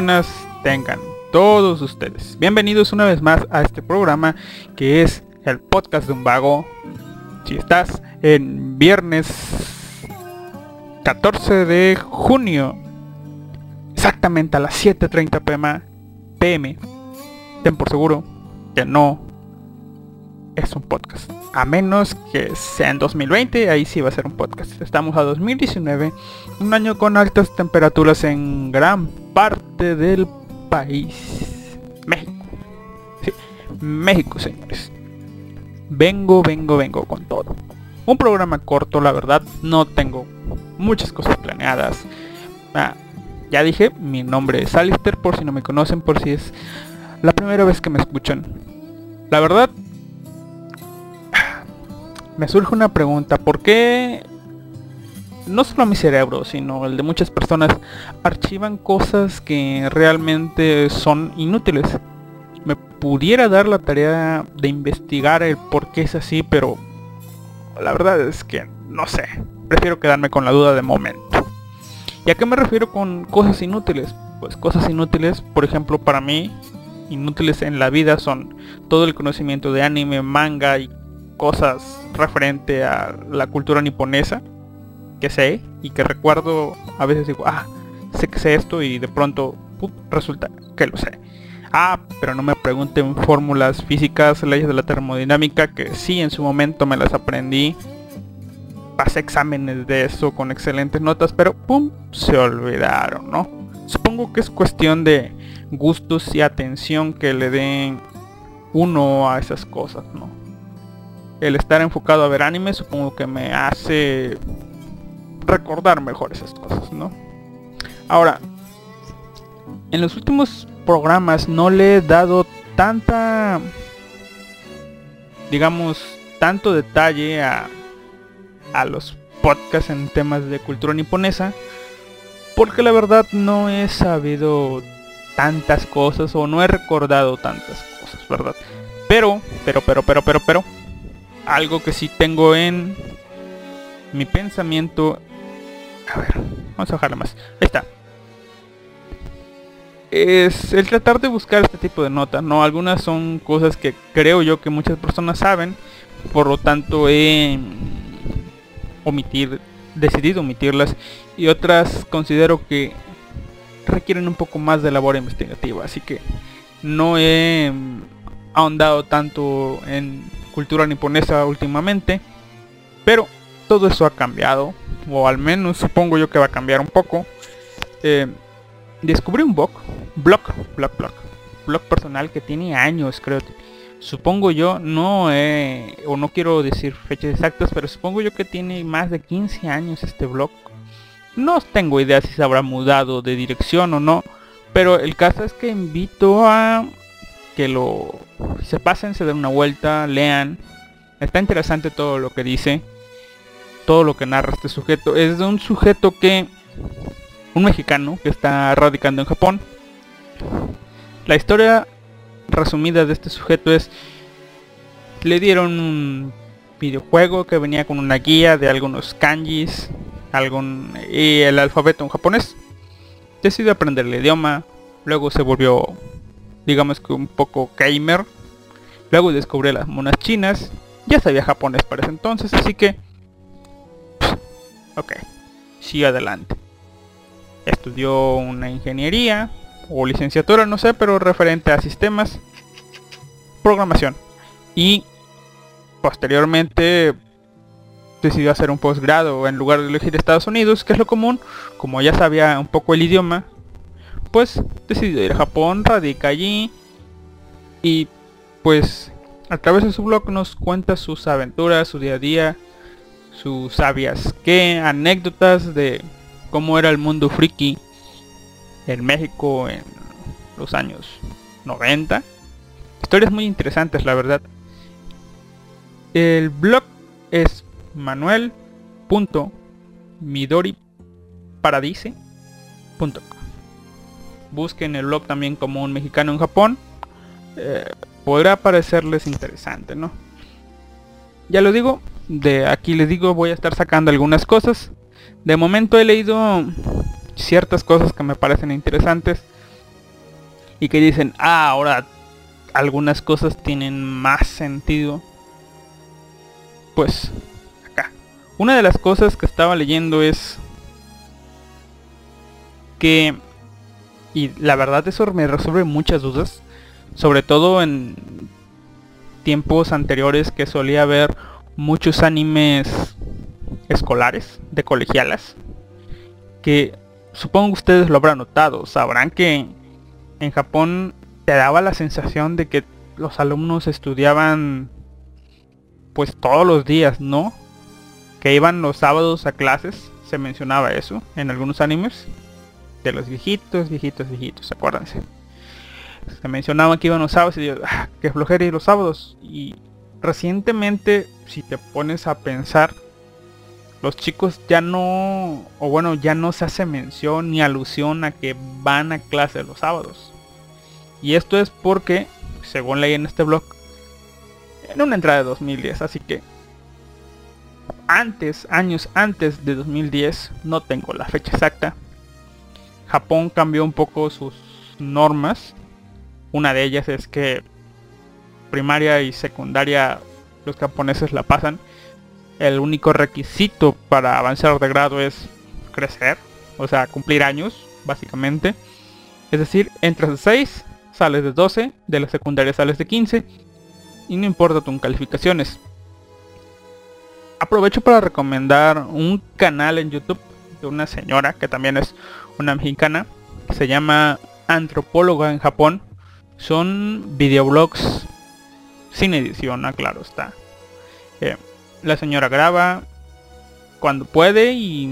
buenas tengan todos ustedes. Bienvenidos una vez más a este programa que es el podcast de un vago. Si estás en viernes 14 de junio, exactamente a las 7.30 pm, pm, ten por seguro que no es un podcast. A menos que sea en 2020, ahí sí va a ser un podcast. Estamos a 2019, un año con altas temperaturas en gran parte del país. México. Sí, México, señores. Vengo, vengo, vengo con todo. Un programa corto, la verdad, no tengo muchas cosas planeadas. Ah, ya dije, mi nombre es Alister, por si no me conocen, por si es la primera vez que me escuchan. La verdad, me surge una pregunta, ¿por qué no solo mi cerebro, sino el de muchas personas archivan cosas que realmente son inútiles? Me pudiera dar la tarea de investigar el por qué es así, pero la verdad es que no sé. Prefiero quedarme con la duda de momento. ¿Y a qué me refiero con cosas inútiles? Pues cosas inútiles, por ejemplo, para mí, inútiles en la vida son todo el conocimiento de anime, manga y cosas referente a la cultura niponesa que sé y que recuerdo a veces digo, ah, sé que sé esto y de pronto resulta que lo sé. Ah, pero no me pregunten fórmulas físicas, leyes de la termodinámica, que sí en su momento me las aprendí. Pasé exámenes de eso con excelentes notas, pero pum, se olvidaron, ¿no? Supongo que es cuestión de gustos y atención que le den uno a esas cosas, ¿no? El estar enfocado a ver anime supongo que me hace recordar mejor esas cosas, ¿no? Ahora, en los últimos programas no le he dado tanta, digamos, tanto detalle a, a los podcasts en temas de cultura niponesa, porque la verdad no he sabido tantas cosas o no he recordado tantas cosas, ¿verdad? Pero, pero, pero, pero, pero, pero, algo que sí tengo en mi pensamiento. A ver, vamos a bajarle más. Ahí está. Es el tratar de buscar este tipo de notas, ¿no? Algunas son cosas que creo yo que muchas personas saben, por lo tanto he omitir, decidido omitirlas y otras considero que requieren un poco más de labor investigativa, así que no he ahondado tanto en cultura niponesa últimamente. Pero todo eso ha cambiado. O al menos supongo yo que va a cambiar un poco. Eh, descubrí un blog. Blog, blog, blog. Blog personal que tiene años, creo. Supongo yo, no o no quiero decir fechas exactas, pero supongo yo que tiene más de 15 años este blog. No tengo idea si se habrá mudado de dirección o no, pero el caso es que invito a que lo se pasen, se den una vuelta, lean. Está interesante todo lo que dice, todo lo que narra este sujeto. Es de un sujeto que, un mexicano que está radicando en Japón. La historia resumida de este sujeto es, le dieron un videojuego que venía con una guía de algunos kanjis, algún y el alfabeto en japonés. Decidió aprender el idioma, luego se volvió digamos que un poco gamer. Luego descubrí las monas chinas. Ya sabía japonés para ese entonces, así que... Ok, sigue adelante. Estudió una ingeniería o licenciatura, no sé, pero referente a sistemas, programación. Y posteriormente decidió hacer un posgrado en lugar de elegir Estados Unidos, que es lo común. Como ya sabía un poco el idioma, pues decidió ir a Japón, radica allí y pues a través de su blog nos cuenta sus aventuras, su día a día, sus sabias que anécdotas de cómo era el mundo friki en México en los años 90. Historias muy interesantes, la verdad. El blog es manuel.midoriparadise.com busquen el blog también como un mexicano en Japón, eh, podrá parecerles interesante, ¿no? Ya lo digo, de aquí les digo voy a estar sacando algunas cosas. De momento he leído ciertas cosas que me parecen interesantes. y que dicen, ah, ahora algunas cosas tienen más sentido. Pues acá. Una de las cosas que estaba leyendo es que, y la verdad eso me resuelve muchas dudas, sobre todo en tiempos anteriores que solía haber muchos animes escolares, de colegialas, que supongo que ustedes lo habrán notado, sabrán que en Japón te daba la sensación de que los alumnos estudiaban pues todos los días, ¿no? Que iban los sábados a clases, se mencionaba eso en algunos animes, de los viejitos, viejitos, viejitos, acuérdense. Se mencionaba que iban los sábados y digo, ah, que flojera ir los sábados. Y recientemente, si te pones a pensar, los chicos ya no, o bueno, ya no se hace mención ni alusión a que van a clase los sábados. Y esto es porque, según leí en este blog, en una entrada de 2010, así que antes, años antes de 2010, no tengo la fecha exacta, Japón cambió un poco sus normas. Una de ellas es que primaria y secundaria los japoneses la pasan el único requisito para avanzar de grado es crecer, o sea, cumplir años, básicamente. Es decir, entras de 6, sales de 12, de la secundaria sales de 15, y no importa tus calificaciones. Aprovecho para recomendar un canal en YouTube de una señora que también es una mexicana, se llama Antropóloga en Japón. Son videoblogs sin edición, aclaro está. Eh, la señora graba cuando puede y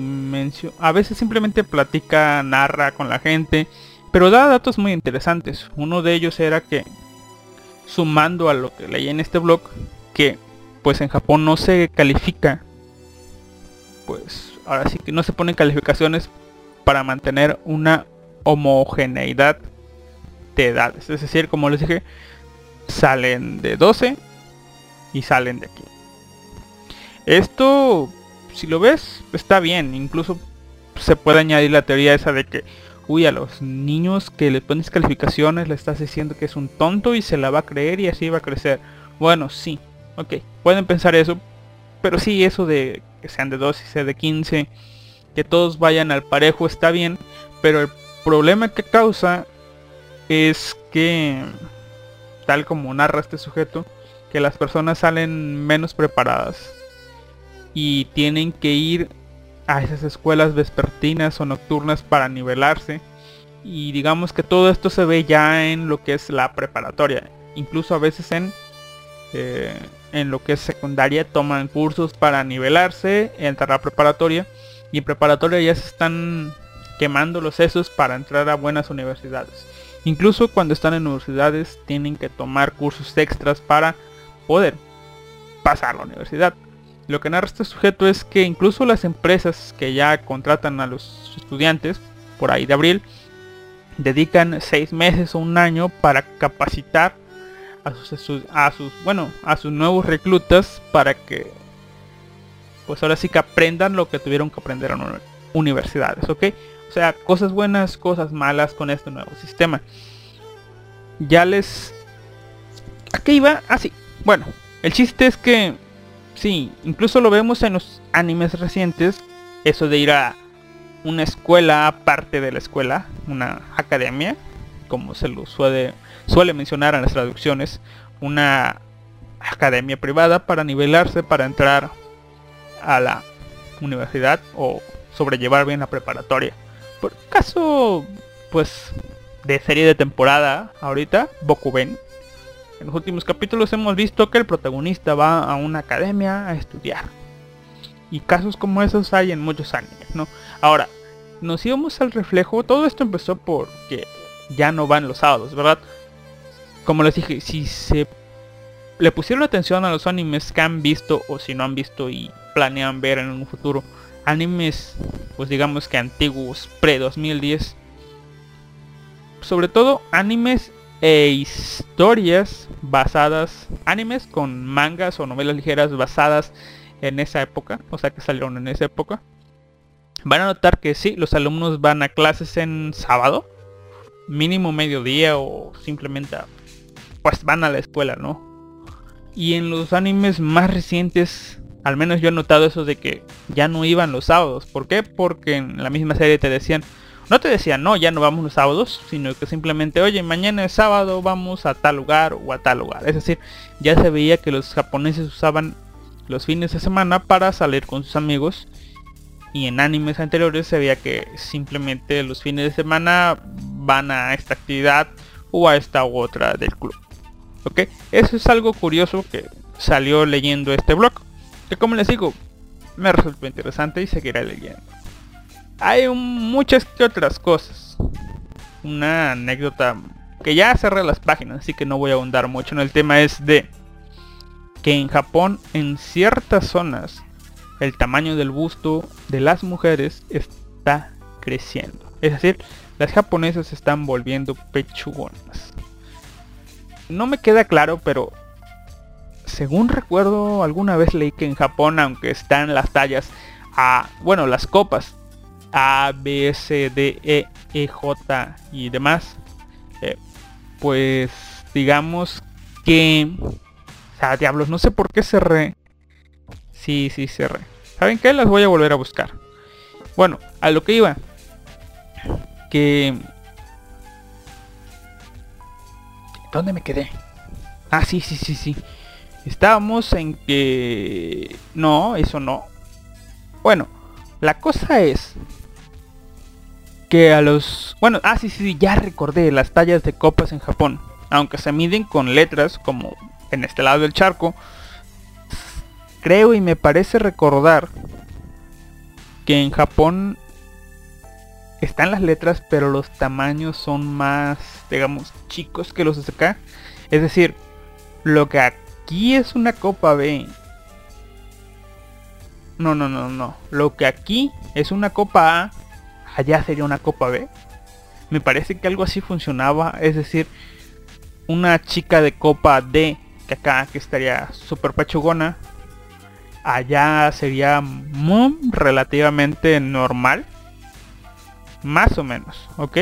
a veces simplemente platica, narra con la gente, pero da datos muy interesantes. Uno de ellos era que, sumando a lo que leí en este blog, que pues en Japón no se califica, pues ahora sí que no se ponen calificaciones para mantener una homogeneidad de edades. Es decir, como les dije, salen de 12 y salen de aquí. Esto, si lo ves, está bien. Incluso se puede añadir la teoría esa de que, uy, a los niños que le pones calificaciones le estás diciendo que es un tonto y se la va a creer y así va a crecer. Bueno, sí, ok, pueden pensar eso. Pero sí, eso de que sean de 2 y sea de 15, que todos vayan al parejo está bien. Pero el problema que causa es que, tal como narra este sujeto, que las personas salen menos preparadas y tienen que ir a esas escuelas vespertinas o nocturnas para nivelarse y digamos que todo esto se ve ya en lo que es la preparatoria incluso a veces en eh, en lo que es secundaria toman cursos para nivelarse entrar a preparatoria y en preparatoria ya se están quemando los sesos para entrar a buenas universidades. Incluso cuando están en universidades tienen que tomar cursos extras para poder pasar a la universidad. Lo que narra este sujeto es que incluso las empresas que ya contratan a los estudiantes, por ahí de abril, dedican seis meses o un año para capacitar a sus, a sus bueno a sus nuevos reclutas para que pues ahora sí que aprendan lo que tuvieron que aprender en universidades ok o sea cosas buenas cosas malas con este nuevo sistema ya les ¿a qué iba? así ah, bueno el chiste es que Sí, incluso lo vemos en los animes recientes, eso de ir a una escuela aparte de la escuela, una academia, como se lo suele, suele mencionar en las traducciones, una academia privada para nivelarse, para entrar a la universidad o sobrellevar bien la preparatoria. Por caso, pues, de serie de temporada ahorita, Bokuben, en los últimos capítulos hemos visto que el protagonista va a una academia a estudiar. Y casos como esos hay en muchos animes, ¿no? Ahora, nos íbamos al reflejo, todo esto empezó porque ya no van los sábados, ¿verdad? Como les dije, si se le pusieron atención a los animes que han visto o si no han visto y planean ver en un futuro, animes, pues digamos que antiguos, pre-2010, sobre todo animes e historias basadas, animes con mangas o novelas ligeras basadas en esa época, o sea que salieron en esa época. Van a notar que sí, los alumnos van a clases en sábado, mínimo mediodía o simplemente pues van a la escuela, ¿no? Y en los animes más recientes, al menos yo he notado eso de que ya no iban los sábados. ¿Por qué? Porque en la misma serie te decían, no te decían, no, ya no vamos los sábados, sino que simplemente, oye, mañana es sábado, vamos a tal lugar o a tal lugar. Es decir, ya se veía que los japoneses usaban los fines de semana para salir con sus amigos. Y en animes anteriores se veía que simplemente los fines de semana van a esta actividad o a esta u otra del club. ¿Ok? Eso es algo curioso que salió leyendo este blog. Que como les digo, me resultó interesante y seguiré leyendo. Hay muchas que otras cosas. Una anécdota que ya cerré las páginas, así que no voy a ahondar mucho en el tema es de que en Japón en ciertas zonas el tamaño del busto de las mujeres está creciendo. Es decir, las japonesas están volviendo pechugonas. No me queda claro, pero según recuerdo alguna vez leí que en Japón, aunque están las tallas A, bueno, las copas A, B, C, D, E, E, J y demás, eh, pues digamos que... O sea, diablos, no sé por qué cerré. Sí, sí, cerré. ¿Saben qué? Las voy a volver a buscar. Bueno, a lo que iba. Que... ¿Dónde me quedé? Ah, sí, sí, sí, sí. Estábamos en que... No, eso no. Bueno, la cosa es que a los... Bueno, ah, sí, sí, ya recordé las tallas de copas en Japón. Aunque se miden con letras como en este lado del charco. Creo y me parece recordar que en Japón están las letras, pero los tamaños son más, digamos, chicos que los de acá. Es decir, lo que aquí es una copa B. No, no, no, no. Lo que aquí es una copa A, allá sería una copa B. Me parece que algo así funcionaba. Es decir, una chica de copa D, que acá que estaría super pachugona, allá sería muy relativamente normal. Más o menos, ¿ok?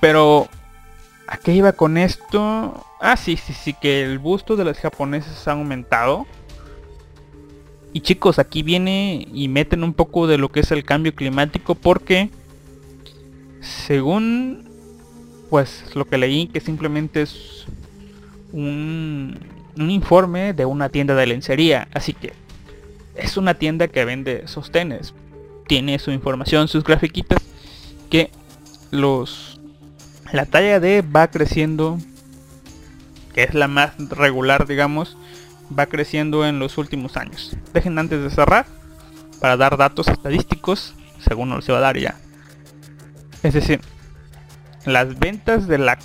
Pero, ¿a qué iba con esto? Ah, sí, sí, sí, que el busto de los japoneses ha aumentado. Y chicos, aquí viene y meten un poco de lo que es el cambio climático porque, según, pues lo que leí, que simplemente es un, un informe de una tienda de lencería. Así que es una tienda que vende sostenes. Tiene su información, sus grafiquitas. Que los la talla D va creciendo. Que es la más regular, digamos. Va creciendo en los últimos años. Dejen antes de cerrar. Para dar datos estadísticos. Según nos se va a dar ya. Es decir, las ventas de la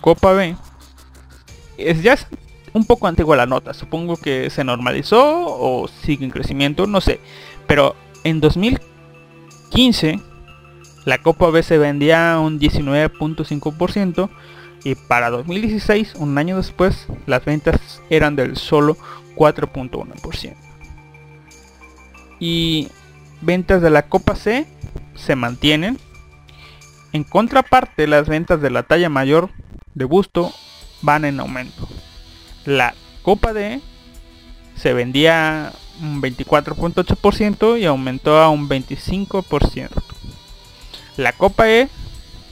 Copa B es ya un poco antigua la nota. Supongo que se normalizó o sigue en crecimiento, no sé. Pero en 2015 la Copa B se vendía un 19.5% y para 2016, un año después, las ventas eran del solo 4.1%. Y ventas de la Copa C se mantienen. En contraparte, las ventas de la talla mayor de busto van en aumento. La Copa D se vendía un 24.8% y aumentó a un 25%. La Copa E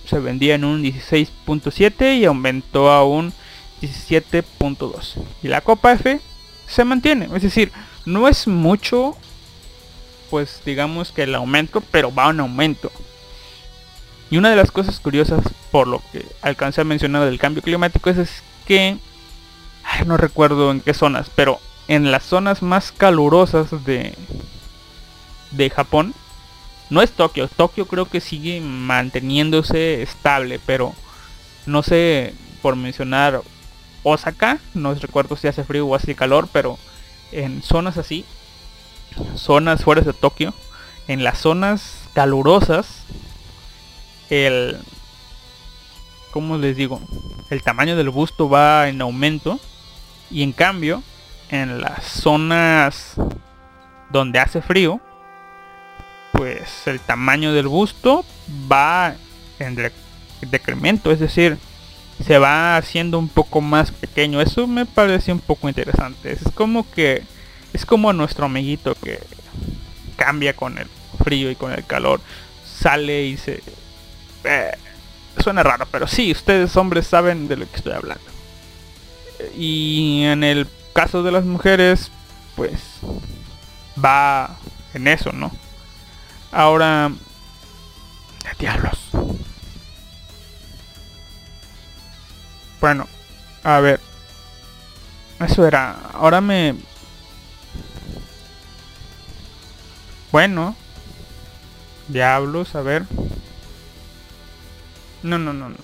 se vendía en un 16.7 y aumentó a un 17.2. Y la Copa F se mantiene, es decir, no es mucho pues digamos que el aumento, pero va en aumento. Y una de las cosas curiosas por lo que alcancé a mencionar del cambio climático es, que no recuerdo en qué zonas, pero en las zonas más calurosas de de Japón. No es Tokio, Tokio creo que sigue manteniéndose estable, pero no sé por mencionar Osaka, no recuerdo si hace frío o hace calor, pero en zonas así, zonas fuera de Tokio, en las zonas calurosas el como les digo el tamaño del busto va en aumento y en cambio en las zonas donde hace frío pues el tamaño del busto va en decremento, es decir, se va haciendo un poco más pequeño. Eso me parece un poco interesante. Es como que es como nuestro amiguito que cambia con el frío y con el calor. Sale y se... Eh, suena raro, pero sí, ustedes hombres saben de lo que estoy hablando. Y en el caso de las mujeres, pues va en eso, ¿no? Ahora... Diablos. Bueno, a ver. Eso era. Ahora me... Bueno. Diablos, a ver. No, no, no, no.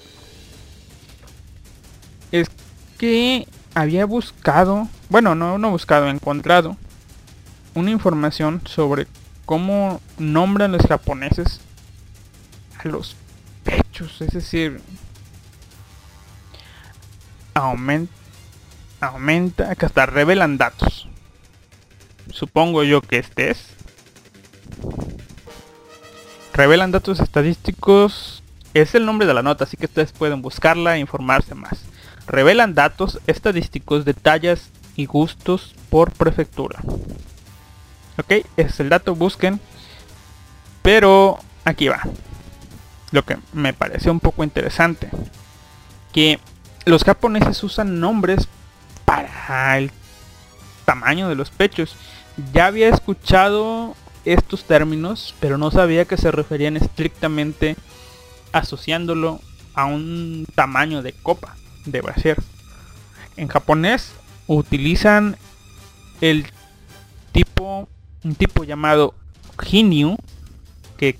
Es que había buscado, bueno, no, no buscado, encontrado una información sobre cómo nombran los japoneses a los pechos, es decir, aumenta, aumenta, que hasta revelan datos. Supongo yo que este es. Revelan datos estadísticos. Es el nombre de la nota, así que ustedes pueden buscarla e informarse más. Revelan datos estadísticos de tallas y gustos por prefectura. Ok, es el dato, busquen. Pero aquí va. Lo que me pareció un poco interesante. Que los japoneses usan nombres para el tamaño de los pechos. Ya había escuchado estos términos, pero no sabía que se referían estrictamente asociándolo a un tamaño de copa de brasier. En japonés utilizan el tipo un tipo llamado Hinyu que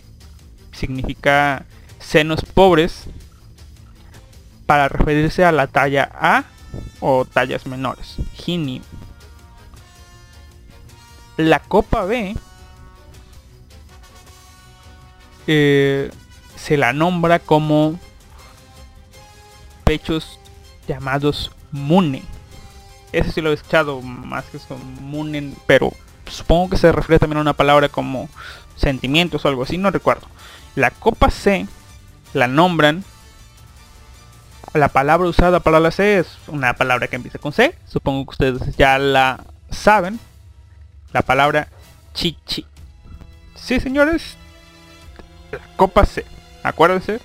significa senos pobres para referirse a la talla A o tallas menores. Hinyu. La copa B eh, se la nombra como pechos llamados Mune. Ese sí lo he escuchado más que son Munen, pero supongo que se refiere también a una palabra como sentimientos o algo así, no recuerdo. La copa C la nombran la palabra usada para la C es una palabra que empieza con C. Supongo que ustedes ya la saben. La palabra chichi. Sí, señores. La copa C. Acuérdense.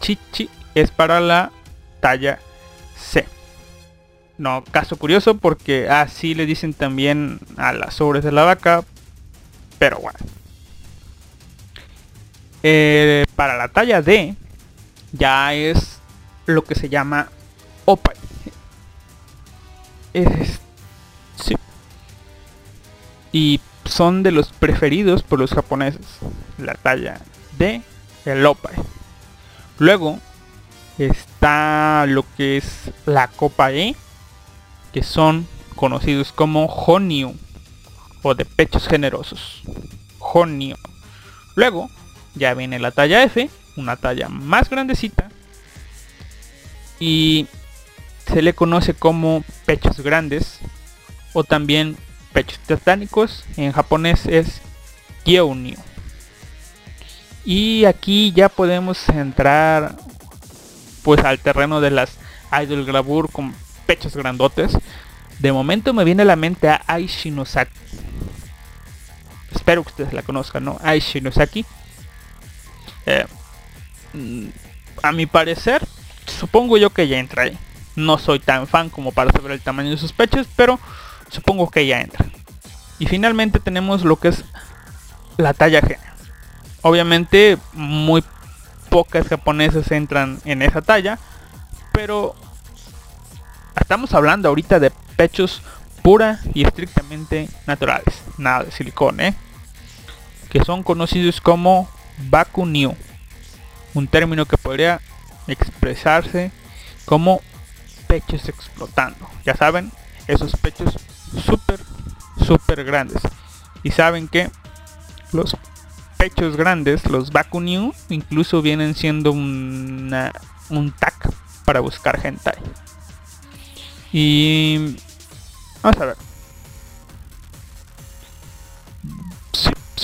Chichi es para la talla C. No, caso curioso porque así le dicen también a las sobres de la vaca. Pero bueno. Eh, para la talla D ya es lo que se llama Opai. Es, sí. Y son de los preferidos por los japoneses. La talla de el Opai. Luego está lo que es la Copa E, que son conocidos como Honyu o de pechos generosos. Honyu. Luego ya viene la talla F, una talla más grandecita, y se le conoce como pechos grandes o también pechos titánicos. En japonés es Gyeonyu. Y aquí ya podemos entrar pues al terreno de las idol gravure con pechos grandotes. De momento me viene a la mente a Aishinosaki. Espero que ustedes la conozcan, ¿no? Aishinosaki. Eh, mm, a mi parecer supongo yo que ya entra ahí. No soy tan fan como para saber el tamaño de sus pechos, pero supongo que ya entra. Y finalmente tenemos lo que es la talla G. Obviamente muy pocas japonesas entran en esa talla, pero estamos hablando ahorita de pechos pura y estrictamente naturales, nada de silicona, ¿eh? que son conocidos como Baku New, un término que podría expresarse como pechos explotando. Ya saben, esos pechos súper, súper grandes. Y saben que los pechos grandes, los Baku incluso vienen siendo una, un tag para buscar hentai. Y vamos a ver.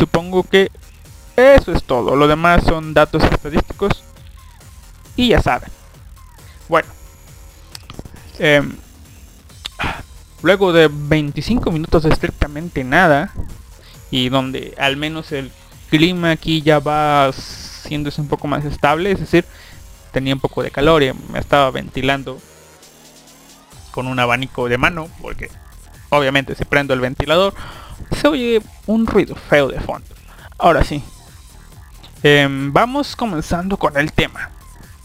supongo que eso es todo. Lo demás son datos estadísticos Y ya saben. Bueno. Em, luego de 25 minutos de estrictamente nada. Y donde al menos el clima aquí ya va siéndose un poco más estable. Es decir, tenía un poco de calor y me estaba ventilando con un abanico de mano. Porque obviamente si prendo el ventilador se oye un ruido feo de fondo. Ahora sí. Em, vamos comenzando con el tema.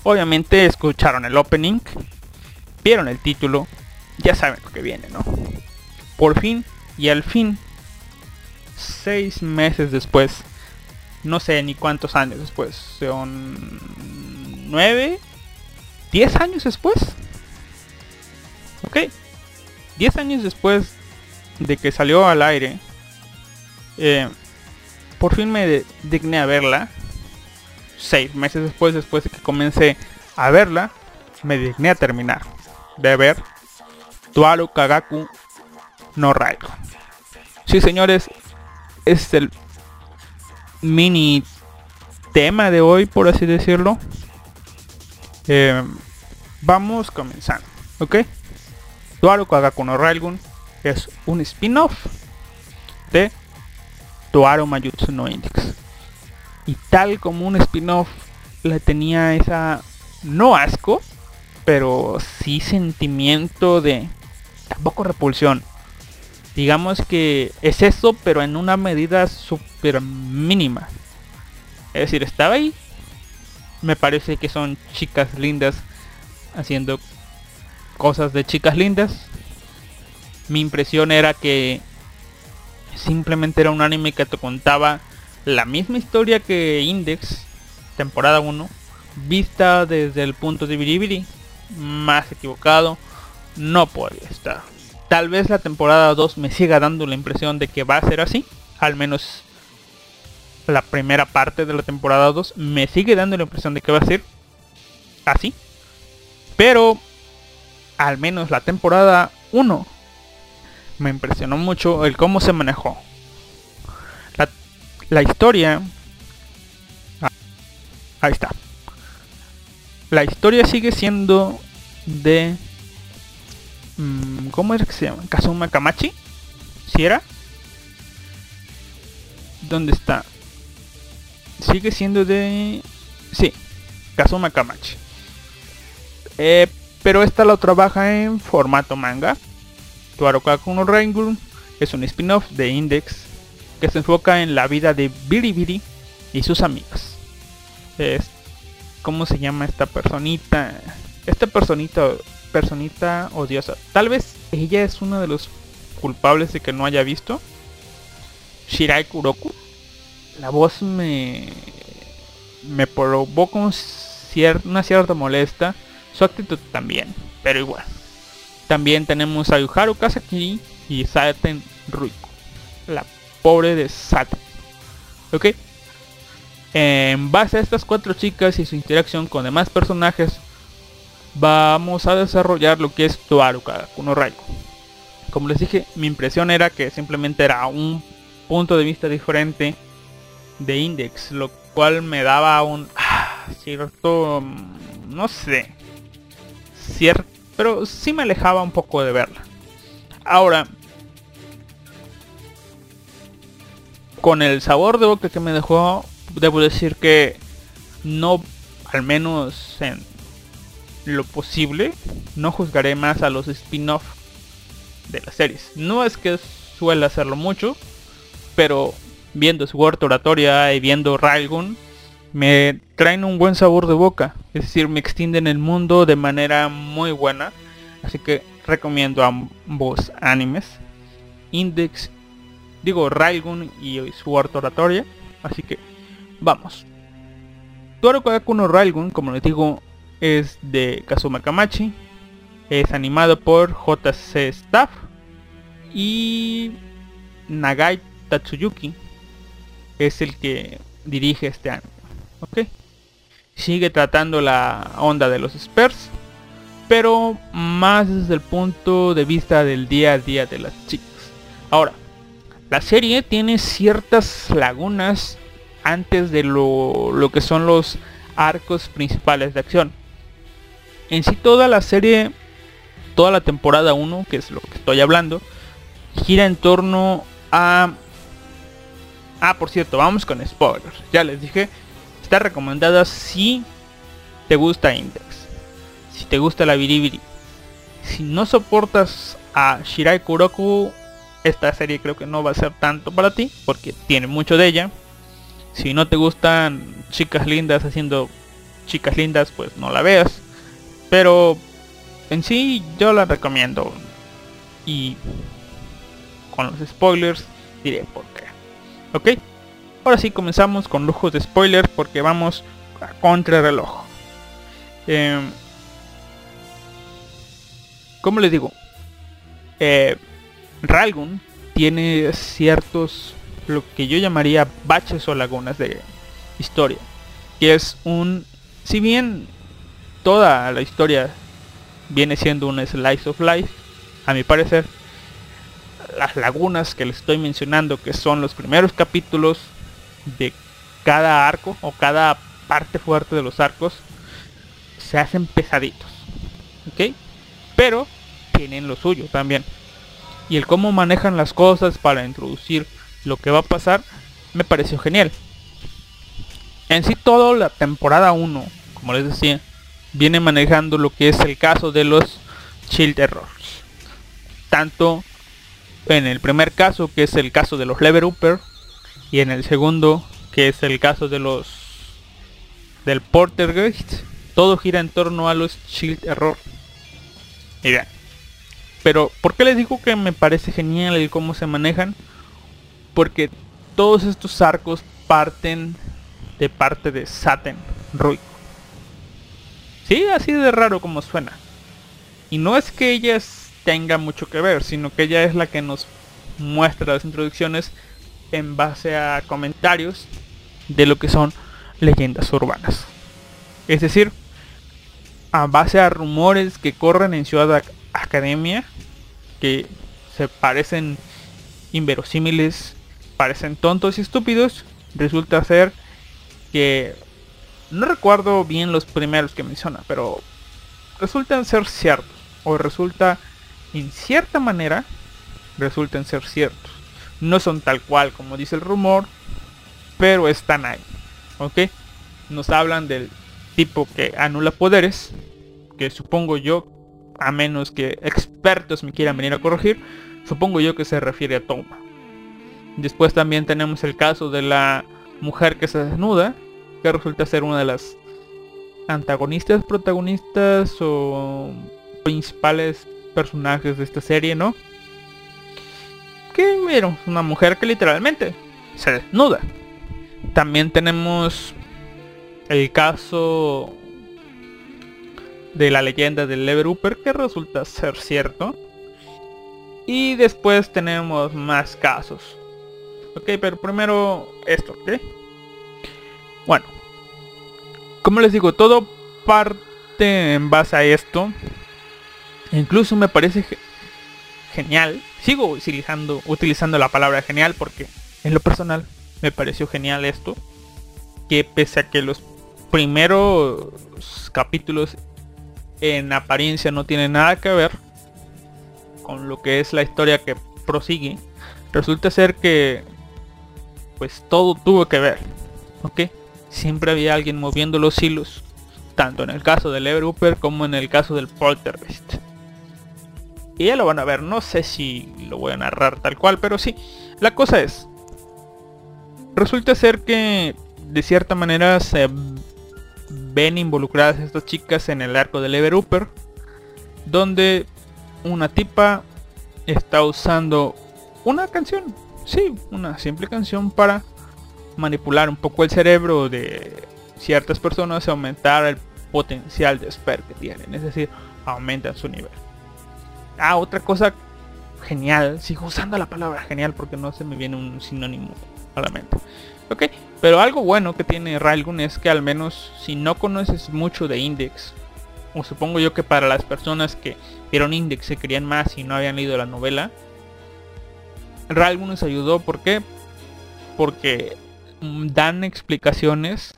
Obviamente escucharon el opening, vieron el título, ya saben lo que viene, ¿no? Por fin y al fin, seis meses después, no sé ni cuántos años después, son nueve, diez años después. Ok, diez años después de que salió al aire, eh, por fin me digné a verla seis meses después, después de que comencé a verla, me digné a terminar de ver Tuaru Kagaku no Raigo. Sí, señores, es el mini tema de hoy, por así decirlo. Eh, vamos comenzando, ¿ok? Tuaru Kagaku no Railgun es un spin-off de Tuaru Mayutsu no Index y tal como un spin-off le tenía esa no asco pero sí sentimiento de tampoco repulsión digamos que es eso pero en una medida súper mínima. Es decir estaba ahí. Me parece que son chicas lindas haciendo cosas de chicas lindas. Mi impresión era que simplemente era un anime que te contaba la misma historia que Index, temporada 1, vista desde el punto de Biribiri, más equivocado, no podría estar. Tal vez la temporada 2 me siga dando la impresión de que va a ser así, al menos la primera parte de la temporada 2 me sigue dando la impresión de que va a ser así. Pero al menos la temporada 1 me impresionó mucho el cómo se manejó la historia ah, ahí está la historia sigue siendo de ¿cómo es que se llama? Kazuma Kamachi si era? ¿dónde está? sigue siendo de sí Kazuma Kamachi eh, pero esta lo trabaja en formato manga Tuarokaku no Rengun es un spin-off de Index que se enfoca en la vida de Billy y sus amigas. Es, ¿Cómo se llama esta personita? Esta personita, personita odiosa. Tal vez ella es uno de los culpables de que no haya visto. Shirai Kuroku. La voz me me provoca una cierta molesta. Su actitud también, pero igual. También tenemos a Yuharu Kasaki y Saten Ruiko. La pobre de Sat. ¿Ok? En base a estas cuatro chicas y su interacción con demás personajes, vamos a desarrollar lo que es Tuaru Kagakuno Raiko. Como les dije, mi impresión era que simplemente era un punto de vista diferente de Index, lo cual me daba un ah, cierto, mm, no sé, cierto, pero sí me alejaba un poco de verla. Ahora, con el sabor de boca que me dejó, debo decir que no, al menos en lo posible, no juzgaré más a los spin-off de las series. No es que suele hacerlo mucho, pero viendo Sword Oratoria y viendo Railgun, me traen un buen sabor de boca. Es decir, me extienden el mundo de manera muy buena. Así que recomiendo ambos animes. Index digo Railgun y su oratoria. Así que vamos. Toro Kagaku no Railgun, como les digo, es de Kazuma Kamachi. Es animado por JC Staff y Nagai Tatsuyuki es el que dirige este año. ¿Ok? Sigue tratando la onda de los Spurs, pero más desde el punto de vista del día a día de las chicas. Ahora, la serie tiene ciertas lagunas antes de lo, que son los arcos principales de acción. En sí toda la serie, toda la temporada 1, que es lo que estoy hablando, gira en torno a... Ah, por cierto, vamos con spoilers. Ya les dije, está recomendada si te gusta Index, si te gusta la Biribiri. Si no soportas a Shirai Kuroku, esta serie creo que no va a ser tanto para ti, porque tiene mucho de ella. Si no te gustan chicas lindas haciendo chicas lindas, pues no la veas. Pero en sí yo la recomiendo. Y con los spoilers diré por qué. ¿Ok? Ahora sí comenzamos con lujos de spoilers porque vamos a contrarreloj. Eh, ¿Cómo les digo? Eh, Ralgun tiene ciertos, lo que yo llamaría baches o lagunas de historia. Que es un, si bien toda la historia viene siendo un slice of life, a mi parecer, las lagunas que les estoy mencionando, que son los primeros capítulos de cada arco o cada parte fuerte de los arcos, se hacen pesaditos. ¿Ok? Pero tienen lo suyo también. Y el cómo manejan las cosas para introducir lo que va a pasar, me pareció genial. En sí todo la temporada 1, como les decía, viene manejando lo que es el caso de los Shield Errors. Tanto en el primer caso, que es el caso de los Lever Upper, y en el segundo, que es el caso de los del Portergeist, todo gira en torno a los Shield Error. Y. Pero, ¿por qué les digo que me parece genial el cómo se manejan? Porque todos estos arcos parten de parte de Saten Ruiko. Sí, así de raro como suena. Y no es que ella tenga mucho que ver, sino que ella es la que nos muestra las introducciones en base a comentarios de lo que son leyendas urbanas. Es decir, a base a rumores que corren en Ciudad Academia, que se parecen inverosímiles, parecen tontos y estúpidos, resulta ser que no recuerdo bien los primeros que menciona, pero resultan ser ciertos, o resulta en cierta manera, resultan ser ciertos. No son tal cual como dice el rumor, pero están ahí. ¿Ok? Nos hablan del tipo que anula poderes, que supongo yo, a menos que expertos me quieran venir a corregir, supongo yo que se refiere a Toma. Después también tenemos el caso de la mujer que se desnuda, que resulta ser una de las antagonistas, protagonistas o principales personajes de esta serie, ¿no? Que vieron una mujer que literalmente se desnuda. También tenemos el caso de la leyenda del Lever Upper que resulta ser cierto. Y después tenemos más casos. Ok, pero primero esto, ¿ok? Bueno, como les digo, todo parte en base a esto. Incluso me parece genial. Sigo utilizando, utilizando la palabra genial porque en lo personal me pareció genial esto. Que pese a que los primeros capítulos en apariencia no tienen nada que ver con lo que es la historia que prosigue, resulta ser que pues todo tuvo que ver. ¿Ok? Siempre había alguien moviendo los hilos. Tanto en el caso del Everuper como en el caso del Poltergeist. Y ya lo van a ver. No sé si lo voy a narrar tal cual, pero sí. La cosa es. Resulta ser que de cierta manera se ven involucradas estas chicas en el arco del Everuper. Donde una tipa está usando una canción. Sí, una simple canción para manipular un poco el cerebro de ciertas personas aumentar el potencial de esper que tienen. Es decir, aumentan su nivel. Ah, otra cosa genial. Sigo usando la palabra genial porque no se me viene un sinónimo a la mente. Ok, pero algo bueno que tiene Railgun es que al menos si no conoces mucho de Index, o supongo yo que para las personas que vieron Index se querían más y no habían leído la novela, Railgun nos ayudó, ¿por qué? Porque dan explicaciones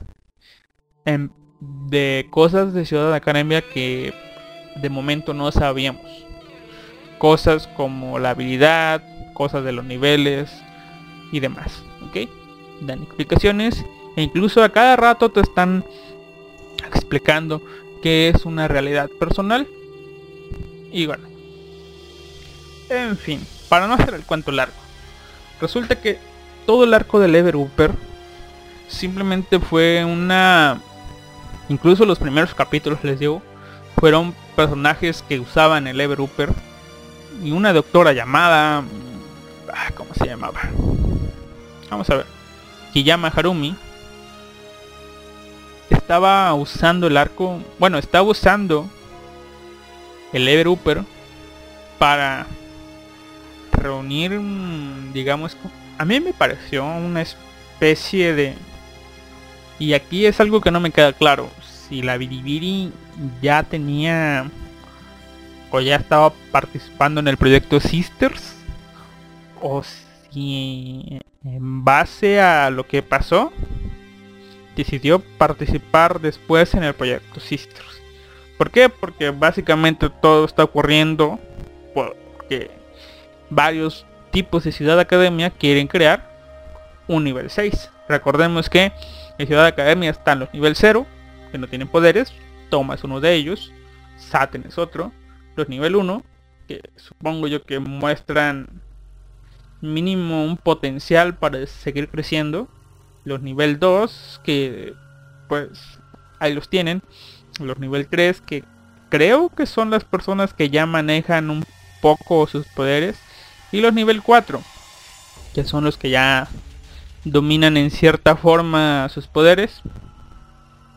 en de cosas de Ciudad Academia que de momento no sabíamos. Cosas como la habilidad, cosas de los niveles y demás. ¿Ok? Dan explicaciones e incluso a cada rato te están explicando que es una realidad personal. Y bueno. En fin, para no hacer el cuento largo. Resulta que todo el arco del Everuper simplemente fue una... Incluso los primeros capítulos, les digo, fueron personajes que usaban el Everuper. Y una doctora llamada... Ah, ¿Cómo se llamaba? Vamos a ver. Kiyama Harumi estaba usando el arco, bueno, estaba usando el Everuper para reunir, mm, digamos, a mí me pareció una especie de... Y aquí es algo que no me queda claro. Si la Biribiri ya tenía o ya estaba participando en el proyecto Sisters o si en base a lo que pasó decidió participar después en el proyecto Sisters. ¿Por qué? Porque básicamente todo está ocurriendo porque varios tipos de Ciudad Academia quieren crear un nivel 6. Recordemos que en Ciudad Academia están los nivel 0, que no tienen poderes, Toma es uno de ellos, Saten es otro, los nivel 1, que supongo yo que muestran mínimo un potencial para seguir creciendo, los nivel 2 que pues ahí los tienen, los nivel 3 que creo que son las personas que ya manejan un poco sus poderes y los nivel 4 que son los que ya dominan en cierta forma sus poderes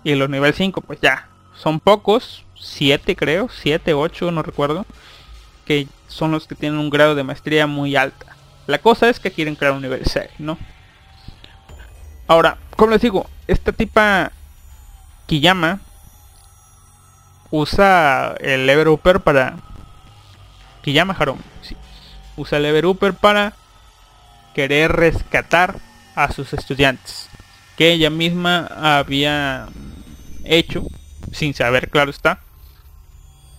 y los nivel 5 pues ya son pocos 7 creo 7 8 no recuerdo que son los que tienen un grado de maestría muy alta la cosa es que quieren crear un nivel 6 no Ahora, como les digo, esta tipa Kiyama usa el Lever Upper para... Kiyama Harum, sí. Usa el Lever Upper para querer rescatar a sus estudiantes. Que ella misma había hecho, sin saber, claro está.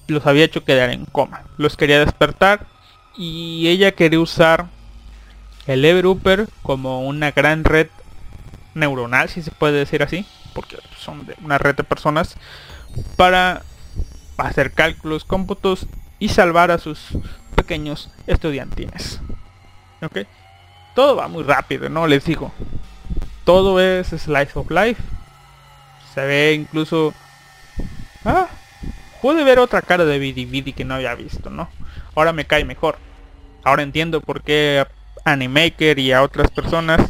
Los había hecho quedar en coma. Los quería despertar y ella quería usar el Lever Upper como una gran red neuronal, si se puede decir así, porque son de una red de personas, para hacer cálculos, cómputos y salvar a sus pequeños estudiantines. ¿Ok? Todo va muy rápido, ¿no? Les digo. Todo es slice of life. Se ve incluso... Ah, pude ver otra cara de Vidi que no había visto, ¿no? Ahora me cae mejor. Ahora entiendo por qué a Animaker y a otras personas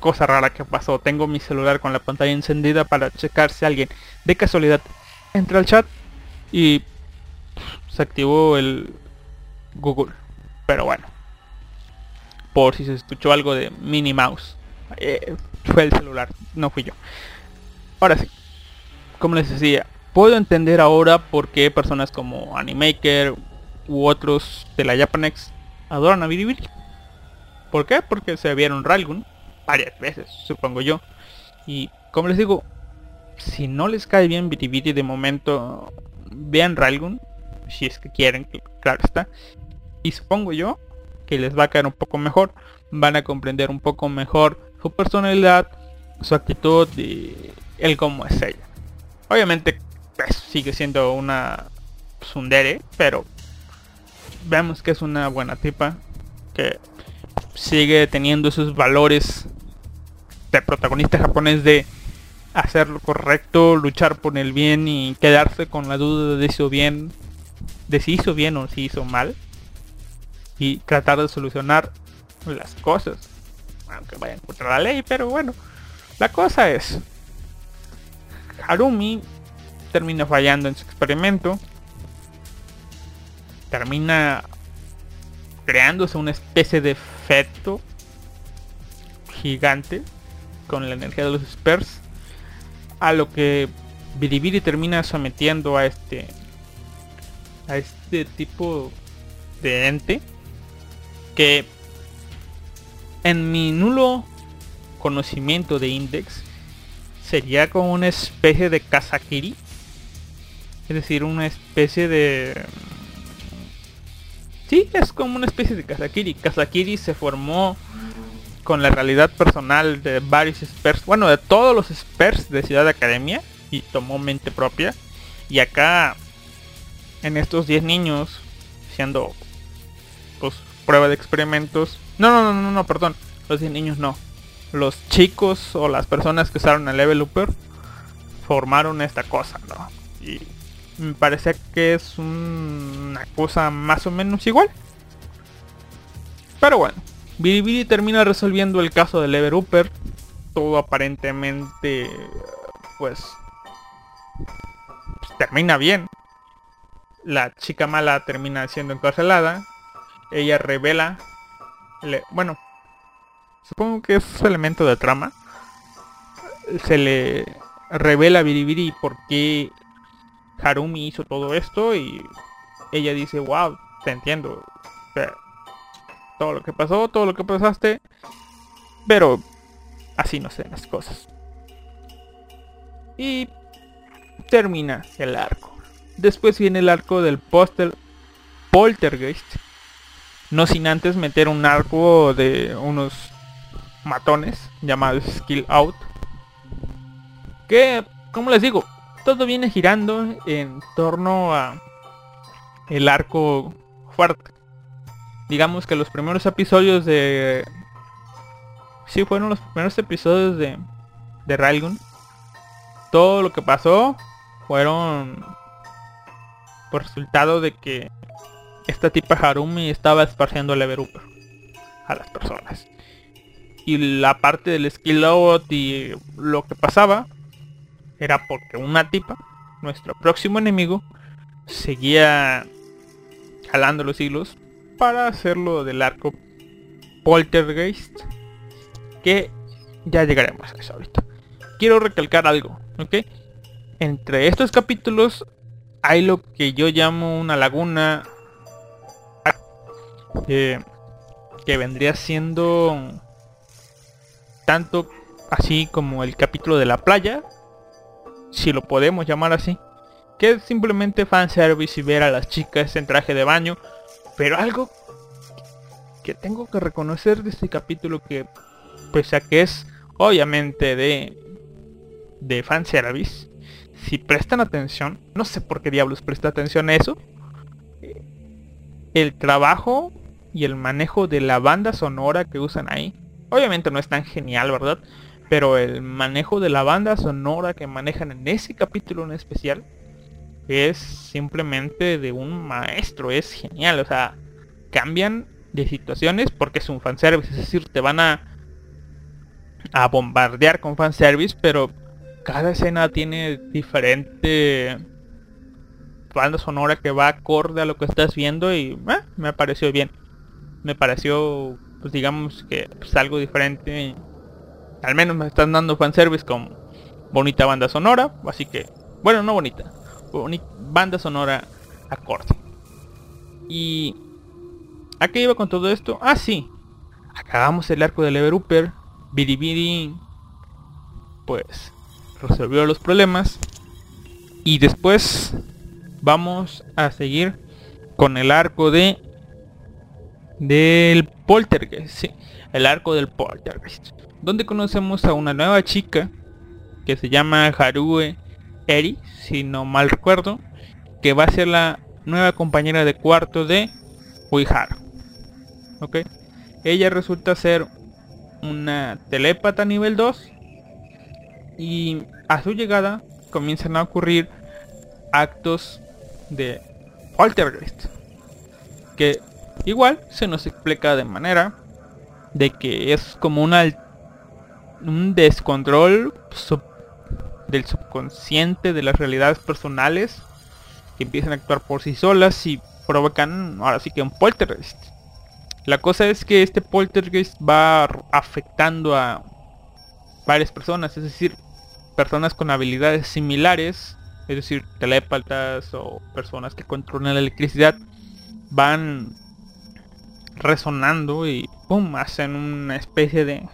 cosa rara que pasó. Tengo mi celular con la pantalla encendida para checar si alguien de casualidad entra al chat y se activó el Google. Pero bueno. Por si se escuchó algo de Minnie Mouse. Eh, fue el celular, no fui yo. Ahora sí. Como les decía, puedo entender ahora por qué personas como Animaker u otros de la Japanex adoran a Bilibili. ¿Por qué? Porque se vieron Ralgun varias veces, supongo yo. Y como les digo, si no les cae bien Bitibiti de momento, vean Ralgun, si es que quieren, claro está. Y supongo yo que les va a caer un poco mejor, van a comprender un poco mejor su personalidad, su actitud y el cómo es ella. Obviamente pues, sigue siendo una sundere, pero vemos que es una buena tipa, que sigue teniendo esos valores de protagonista japonés de hacer lo correcto, luchar por el bien y quedarse con la duda de si hizo bien, de si hizo bien o si hizo mal y tratar de solucionar las cosas, aunque vayan contra la ley, pero bueno, la cosa es Harumi termina fallando en su experimento, termina creándose una especie de efecto gigante con la energía de los Spurs a lo que Biribiri termina sometiendo a este a este tipo de ente que en mi nulo conocimiento de Index sería como una especie de Kazakiri. Es decir, una especie de... Sí, es como una especie de Kazakiri. Kazakiri se formó con la realidad personal de varios experts, bueno, de todos los experts de Ciudad Academia y tomó mente propia. Y acá, en estos 10 niños, siendo pues prueba de experimentos. No, no, no, no, no, perdón. Los 10 niños no. Los chicos o las personas que usaron el level upper formaron esta cosa, ¿no? Y me parece que es una cosa más o menos igual. Pero bueno, Bilibili termina resolviendo el caso del level upper. Todo aparentemente, pues, termina bien. La chica mala termina siendo encarcelada. Ella revela, bueno, supongo que es elemento de trama. Se le revela a Biribiri por qué Harumi hizo todo esto y ella dice, wow, te entiendo. todo lo que pasó, todo lo que pasaste, pero así no sé las cosas. Y termina el arco. Después viene el arco del póster Poltergeist. No sin antes meter un arco de unos matones llamados Skill Out. Que, como les digo, todo viene girando en torno a el arco fuerte. Digamos que los primeros episodios de... Sí, fueron los primeros episodios de, de Railgun. Todo lo que pasó fueron resultado de que esta tipa Harumi estaba esparciendo el Everuper a las personas. Y la parte del skill out y lo que pasaba era porque una tipa, nuestro próximo enemigo, seguía jalando los hilos para hacerlo del arco Poltergeist. Que ya llegaremos a eso ahorita. Quiero recalcar algo, ¿ok? entre estos capítulos hay lo que yo llamo una laguna que vendría siendo tanto así como el capítulo de la playa, si lo podemos llamar así, que es simplemente fanservice y ver a las chicas en traje de baño, pero algo que tengo que reconocer de este capítulo que pese a que es obviamente de de fanservice, si prestan atención, no sé por qué diablos presta atención a eso, el trabajo y el manejo de la banda sonora que usan ahí, obviamente no es tan genial, ¿verdad? Pero el manejo de la banda sonora que manejan en ese capítulo en especial es simplemente de un maestro, es genial, o sea, cambian de situaciones porque es un fanservice, es decir, te van a a bombardear con fanservice, pero cada escena tiene diferente banda sonora que va acorde a lo que estás viendo y eh, me pareció bien. Me pareció, pues digamos que es pues, algo diferente. Al menos me están dando fanservice con bonita banda sonora, así que, bueno, no bonita, banda sonora acorde. Y ¿a qué iba con todo esto? Ah, sí. Acabamos el arco del Everuper, Biribiri, pues resolvió los problemas. Y después vamos a seguir con el arco de del poltergeist, el arco del poltergeist, donde conocemos a una nueva chica que se llama Harue Eri, si no mal recuerdo, que va a ser la nueva compañera de cuarto de Uiharu. ¿Ok? Ella resulta ser una telépata nivel 2 y a su llegada comienzan a ocurrir actos de poltergeist que igual se nos explica de manera de que es como un descontrol del subconsciente de las realidades personales que empiezan a actuar por sí solas y provocan ahora sí que un poltergeist. La cosa es que este poltergeist va afectando a varias personas es decir personas con habilidades similares, es decir, telépatas o personas que controlan la electricidad, van resonando y ¡pum! hacen una especie de,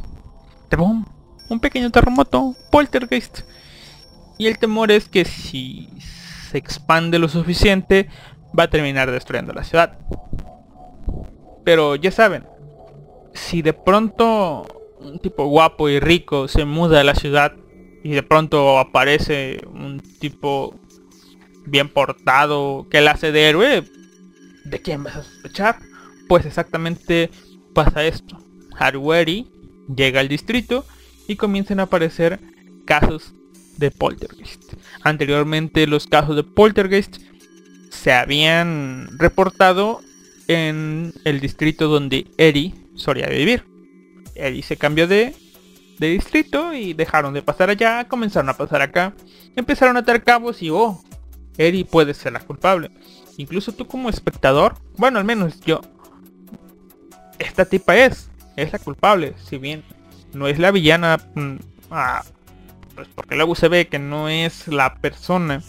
un pequeño terremoto, poltergeist. Y el temor es que si se expande lo suficiente, va a terminar destruyendo la ciudad. Pero ya saben, si de pronto un tipo guapo y rico se muda a la ciudad y de pronto aparece un tipo bien portado que la hace de héroe, ¿de quién vas a sospechar? Pues exactamente pasa esto. Harueri llega al distrito y comienzan a aparecer casos de poltergeist. Anteriormente los casos de poltergeist se habían reportado en el distrito donde Eri solía vivir. Eri se cambió de, de distrito y dejaron de pasar allá, comenzaron a pasar acá, empezaron a atar cabos y oh, Eri puede ser la culpable. Incluso tú como espectador, bueno al menos yo, esta tipa es, es la culpable, si bien no es la villana, mm, ah, pues porque luego se ve que no es la persona,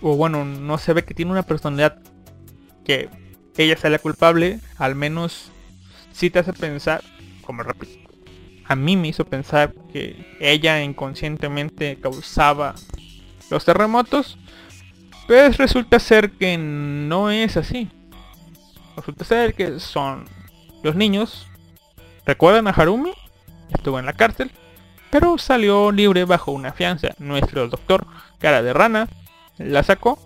o bueno, no se ve que tiene una personalidad que ella sea la culpable, al menos si te hace pensar, como repito, a mí me hizo pensar que ella inconscientemente causaba los terremotos, pues resulta ser que no es así. Resulta ser que son los niños. ¿Recuerdan a Harumi? Estuvo en la cárcel, pero salió libre bajo una fianza. Nuestro doctor, cara de rana, la sacó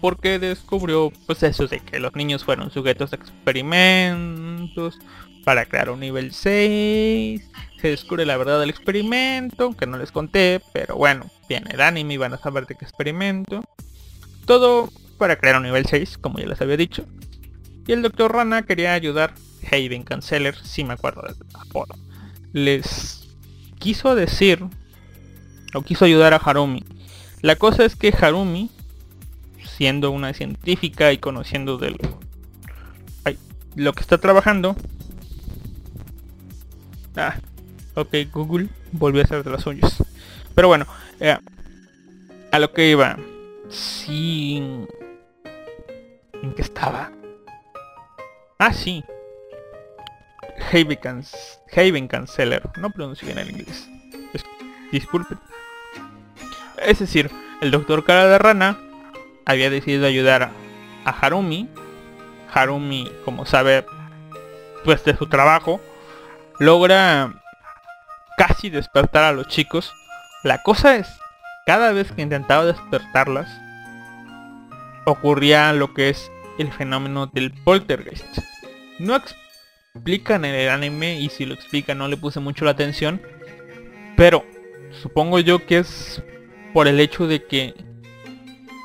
porque descubrió pues eso de que los niños fueron sujetos a experimentos para crear un nivel 6 se descubre la verdad del experimento que no les conté pero bueno viene el anime y van a saber de qué experimento. Todo para crear un nivel 6 como ya les había dicho. Y el doctor Rana quería ayudar Haven Canceller si me acuerdo del apodo. Les quiso decir o quiso ayudar a Harumi. La cosa es que Harumi siendo una científica y conociendo de lo, que está trabajando. Ah, ok, Google volvió a hacer de las suyas. Pero bueno, eh, a lo que iba. Sí. ¿En qué estaba? Ah, sí. Haven, Haven Canceller. No pronuncio bien el inglés. Disculpen. Es decir, el doctor cara de rana había decidido ayudar a Harumi. Harumi, como sabe, pues de su trabajo, logra casi despertar a los chicos. La cosa es, cada vez que intentaba despertarlas, ocurría lo que es el fenómeno del poltergeist. No explican en el anime y si lo explican no le puse mucho la atención, pero supongo yo que es por el hecho de que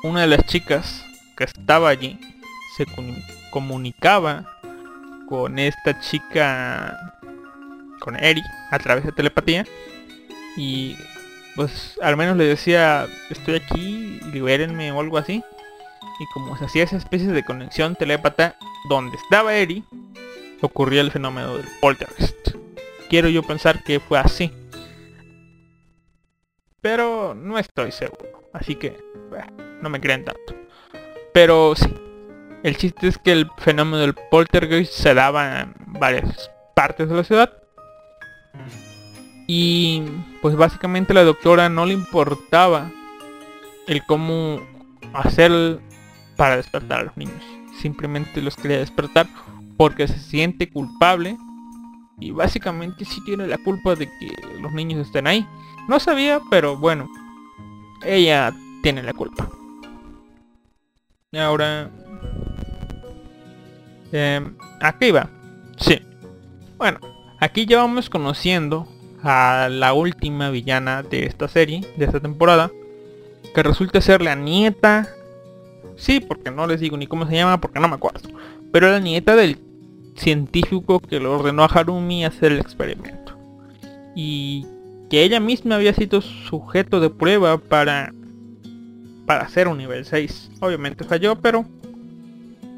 una de las chicas que estaba allí se comunicaba con esta chica, con Eri, a través de telepatía. Y pues al menos le decía, estoy aquí, libérenme o algo así. Y como se hacía esa especie de conexión telepata donde estaba Eri, ocurría el fenómeno del poltergeist. Quiero yo pensar que fue así. Pero no estoy seguro. Así que no me creen tanto. Pero sí. El chiste es que el fenómeno del poltergeist se daba en varias partes de la ciudad. Y pues básicamente la doctora no le importaba el cómo hacer para despertar a los niños. Simplemente los quería despertar porque se siente culpable. Y básicamente sí tiene la culpa de que los niños estén ahí. No sabía, pero bueno. Ella tiene la culpa. Ahora... Eh, aquí va. Sí. Bueno, aquí ya vamos conociendo a la última villana de esta serie, de esta temporada. Que resulta ser la nieta. Sí, porque no les digo ni cómo se llama porque no me acuerdo. Pero la nieta del científico que le ordenó a Harumi hacer el experimento. Y que ella misma había sido sujeto de prueba para para hacer un nivel 6. Obviamente falló, pero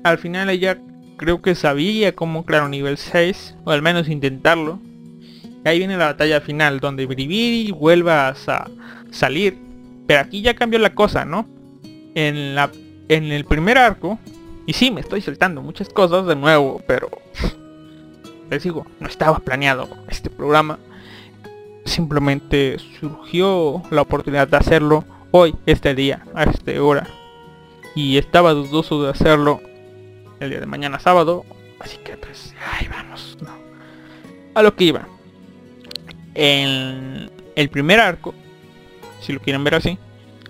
al final ella creo que sabía cómo crear un nivel 6, o al menos intentarlo. Ahí viene la batalla final, donde Briviri vuelva a salir. Pero aquí ya cambió la cosa, ¿no? En, la, en el primer arco, y sí, me estoy saltando muchas cosas de nuevo, pero... les digo, no estaba planeado este programa. Simplemente surgió la oportunidad de hacerlo hoy, este día, a esta hora. Y estaba dudoso de hacerlo el día de mañana sábado. Así que pues, ahí vamos. A lo que iba. En el primer arco, si lo quieren ver así,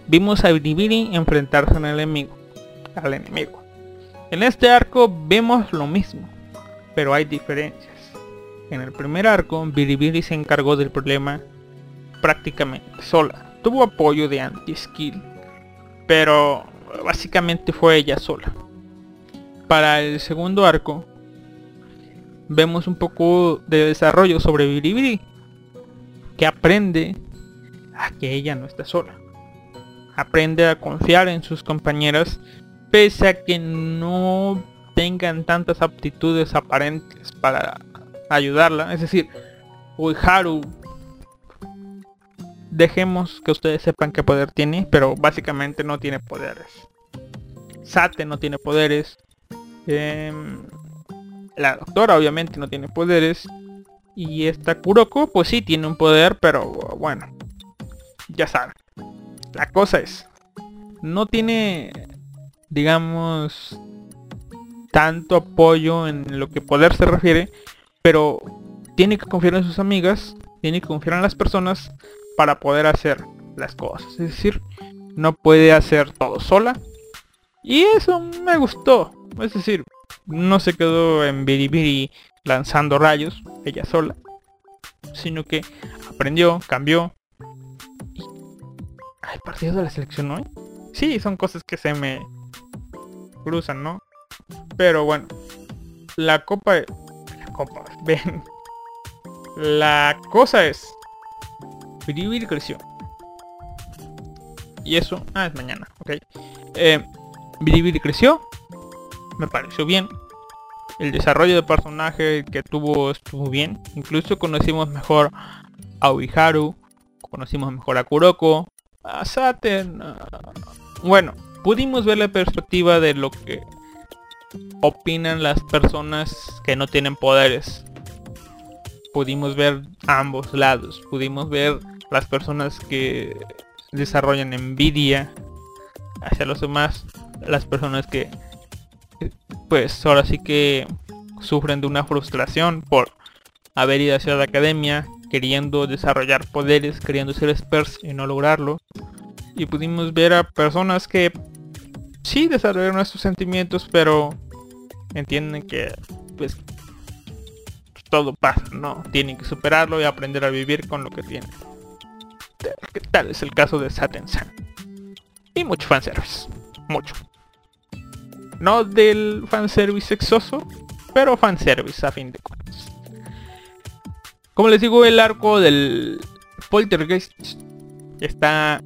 vimos a Biribiri enfrentarse al enemigo. Al enemigo. En este arco vemos lo mismo, pero hay diferencias. En el primer arco, Biribiri se encargó del problema prácticamente sola. Tuvo apoyo de anti-skill, pero básicamente fue ella sola. Para el segundo arco, vemos un poco de desarrollo sobre Biribiri, que aprende a que ella no está sola. Aprende a confiar en sus compañeras pese a que no tengan tantas aptitudes aparentes para ayudarla. Es decir, Uiharu, dejemos que ustedes sepan qué poder tiene, pero básicamente no tiene poderes. Sate no tiene poderes. Em, la doctora obviamente no tiene poderes. Y esta Kuroko pues sí tiene un poder, pero bueno. Ya saben. La cosa es. No tiene, digamos, tanto apoyo en lo que poder se refiere. Pero tiene que confiar en sus amigas. Tiene que confiar en las personas para poder hacer las cosas. Es decir, no puede hacer todo sola. Y eso me gustó. Es decir, no se quedó en Biribiri lanzando rayos, ella sola, sino que aprendió, cambió. ¿Hay partido de la selección hoy? Sí, son cosas que se me cruzan, ¿no? Pero bueno, la copa... La copa, ven. La cosa es... Biribiri creció. Y eso... Ah, es mañana, ok. Eh, creció, me pareció bien. El desarrollo de personaje que tuvo estuvo bien. Incluso conocimos mejor a Uiharu, conocimos mejor a Kuroko, a Saten. Bueno, pudimos ver la perspectiva de lo que opinan las personas que no tienen poderes. Pudimos ver ambos lados. Pudimos ver las personas que desarrollan envidia hacia los demás. Las personas que pues ahora sí que sufren de una frustración por haber ido hacia la academia, queriendo desarrollar poderes, queriendo ser experts y no lograrlo. Y pudimos ver a personas que sí desarrollaron estos sentimientos, pero entienden que pues todo pasa, ¿no? Tienen que superarlo y aprender a vivir con lo que tienen. ¿Qué tal es el caso de Saten-san? Y mucho fanservice. Mucho. No del fanservice sexoso, pero fanservice a fin de cuentas. Como les digo, el arco del Poltergeist está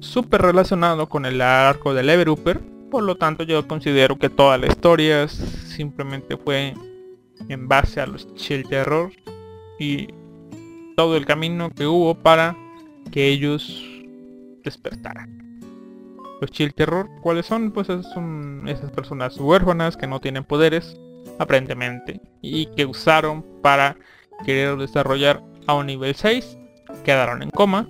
súper relacionado con el arco del Everuper. Por lo tanto, yo considero que toda la historia simplemente fue en base a los chill terror y todo el camino que hubo para que ellos despertaran. Los chill terror, ¿cuáles son? Pues son esas personas huérfanas que no tienen poderes, aparentemente, y que usaron para querer desarrollar a un nivel 6, quedaron en coma.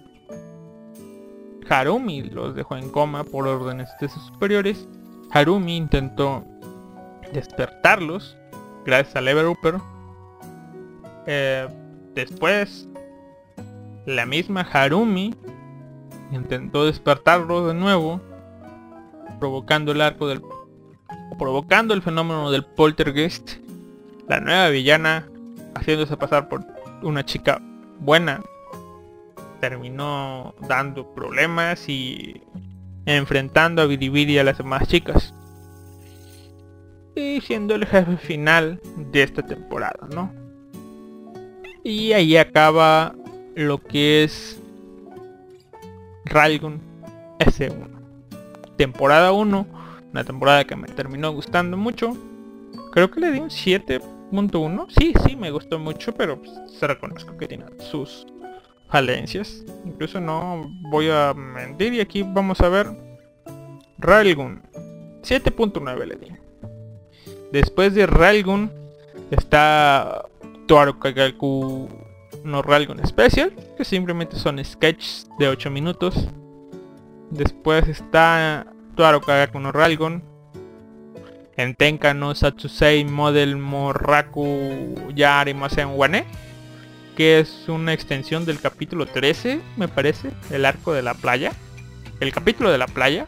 Harumi los dejó en coma por órdenes de sus superiores. Harumi intentó despertarlos gracias al Everuper. Eh, después, la misma Harumi intentó despertarlos de nuevo provocando el arco del provocando el fenómeno del poltergeist la nueva villana haciéndose pasar por una chica buena terminó dando problemas y enfrentando a Biribiri y a las demás chicas. Y siendo el jefe final de esta temporada no y ahí acaba lo que es Ralgun S1 temporada 1, una temporada que me terminó gustando mucho. Creo que le di un 7.1. Sí, sí, me gustó mucho, pero pues, se reconozco que tiene sus falencias. Incluso no voy a mentir y aquí vamos a ver Railgun. 7.9 le di. Después de Railgun está Toaru Kagaku no Ralgon Special, que simplemente son sketches de 8 minutos. Después está Toaru Kagaku no Ralgon. En Tenka no Satsusei Model Moraku Yarimasen Wane. Que es una extensión del capítulo 13, me parece. El arco de la playa. El capítulo de la playa.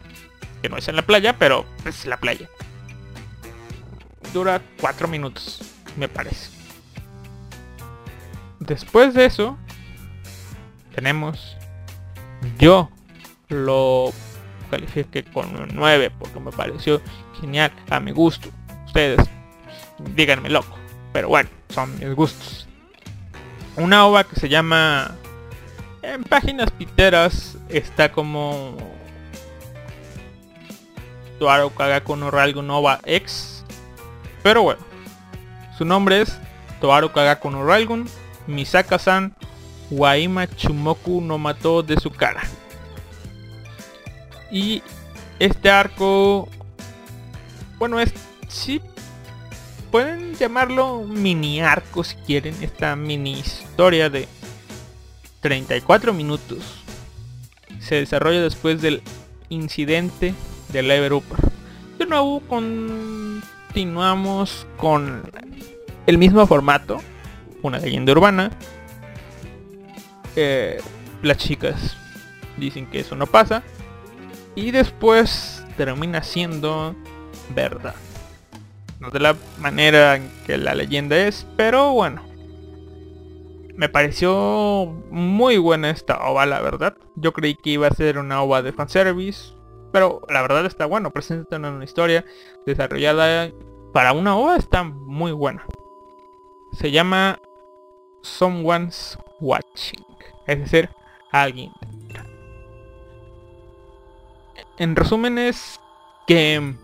Que no es en la playa, pero es la playa. Dura 4 minutos, me parece. Después de eso, tenemos... Yo lo califique con un 9 porque me pareció genial a mi gusto. Ustedes díganme loco, pero bueno, son mis gustos. Una ova que se llama en páginas piteras está como Tuaro Kagaku no Ralgo Nova X. Pero bueno, su nombre es Toaru Kagaku no Ralgun Misaka-san Waima Chumoku no mató de su cara. Y este arco, bueno, es sí pueden llamarlo mini arco si quieren, esta mini historia de 34 minutos. Se desarrolla después del incidente del Ever Upper. De nuevo continuamos con el mismo formato, una leyenda urbana. Eh, las chicas dicen que eso no pasa. Y después termina siendo verdad. No de la manera en que la leyenda es, pero bueno. Me pareció muy buena esta ova, la verdad. Yo creí que iba a ser una ova de fanservice. Pero la verdad está bueno. Presenta una historia desarrollada para una ova. Está muy buena. Se llama someone's watching, es decir, alguien. En resumen es que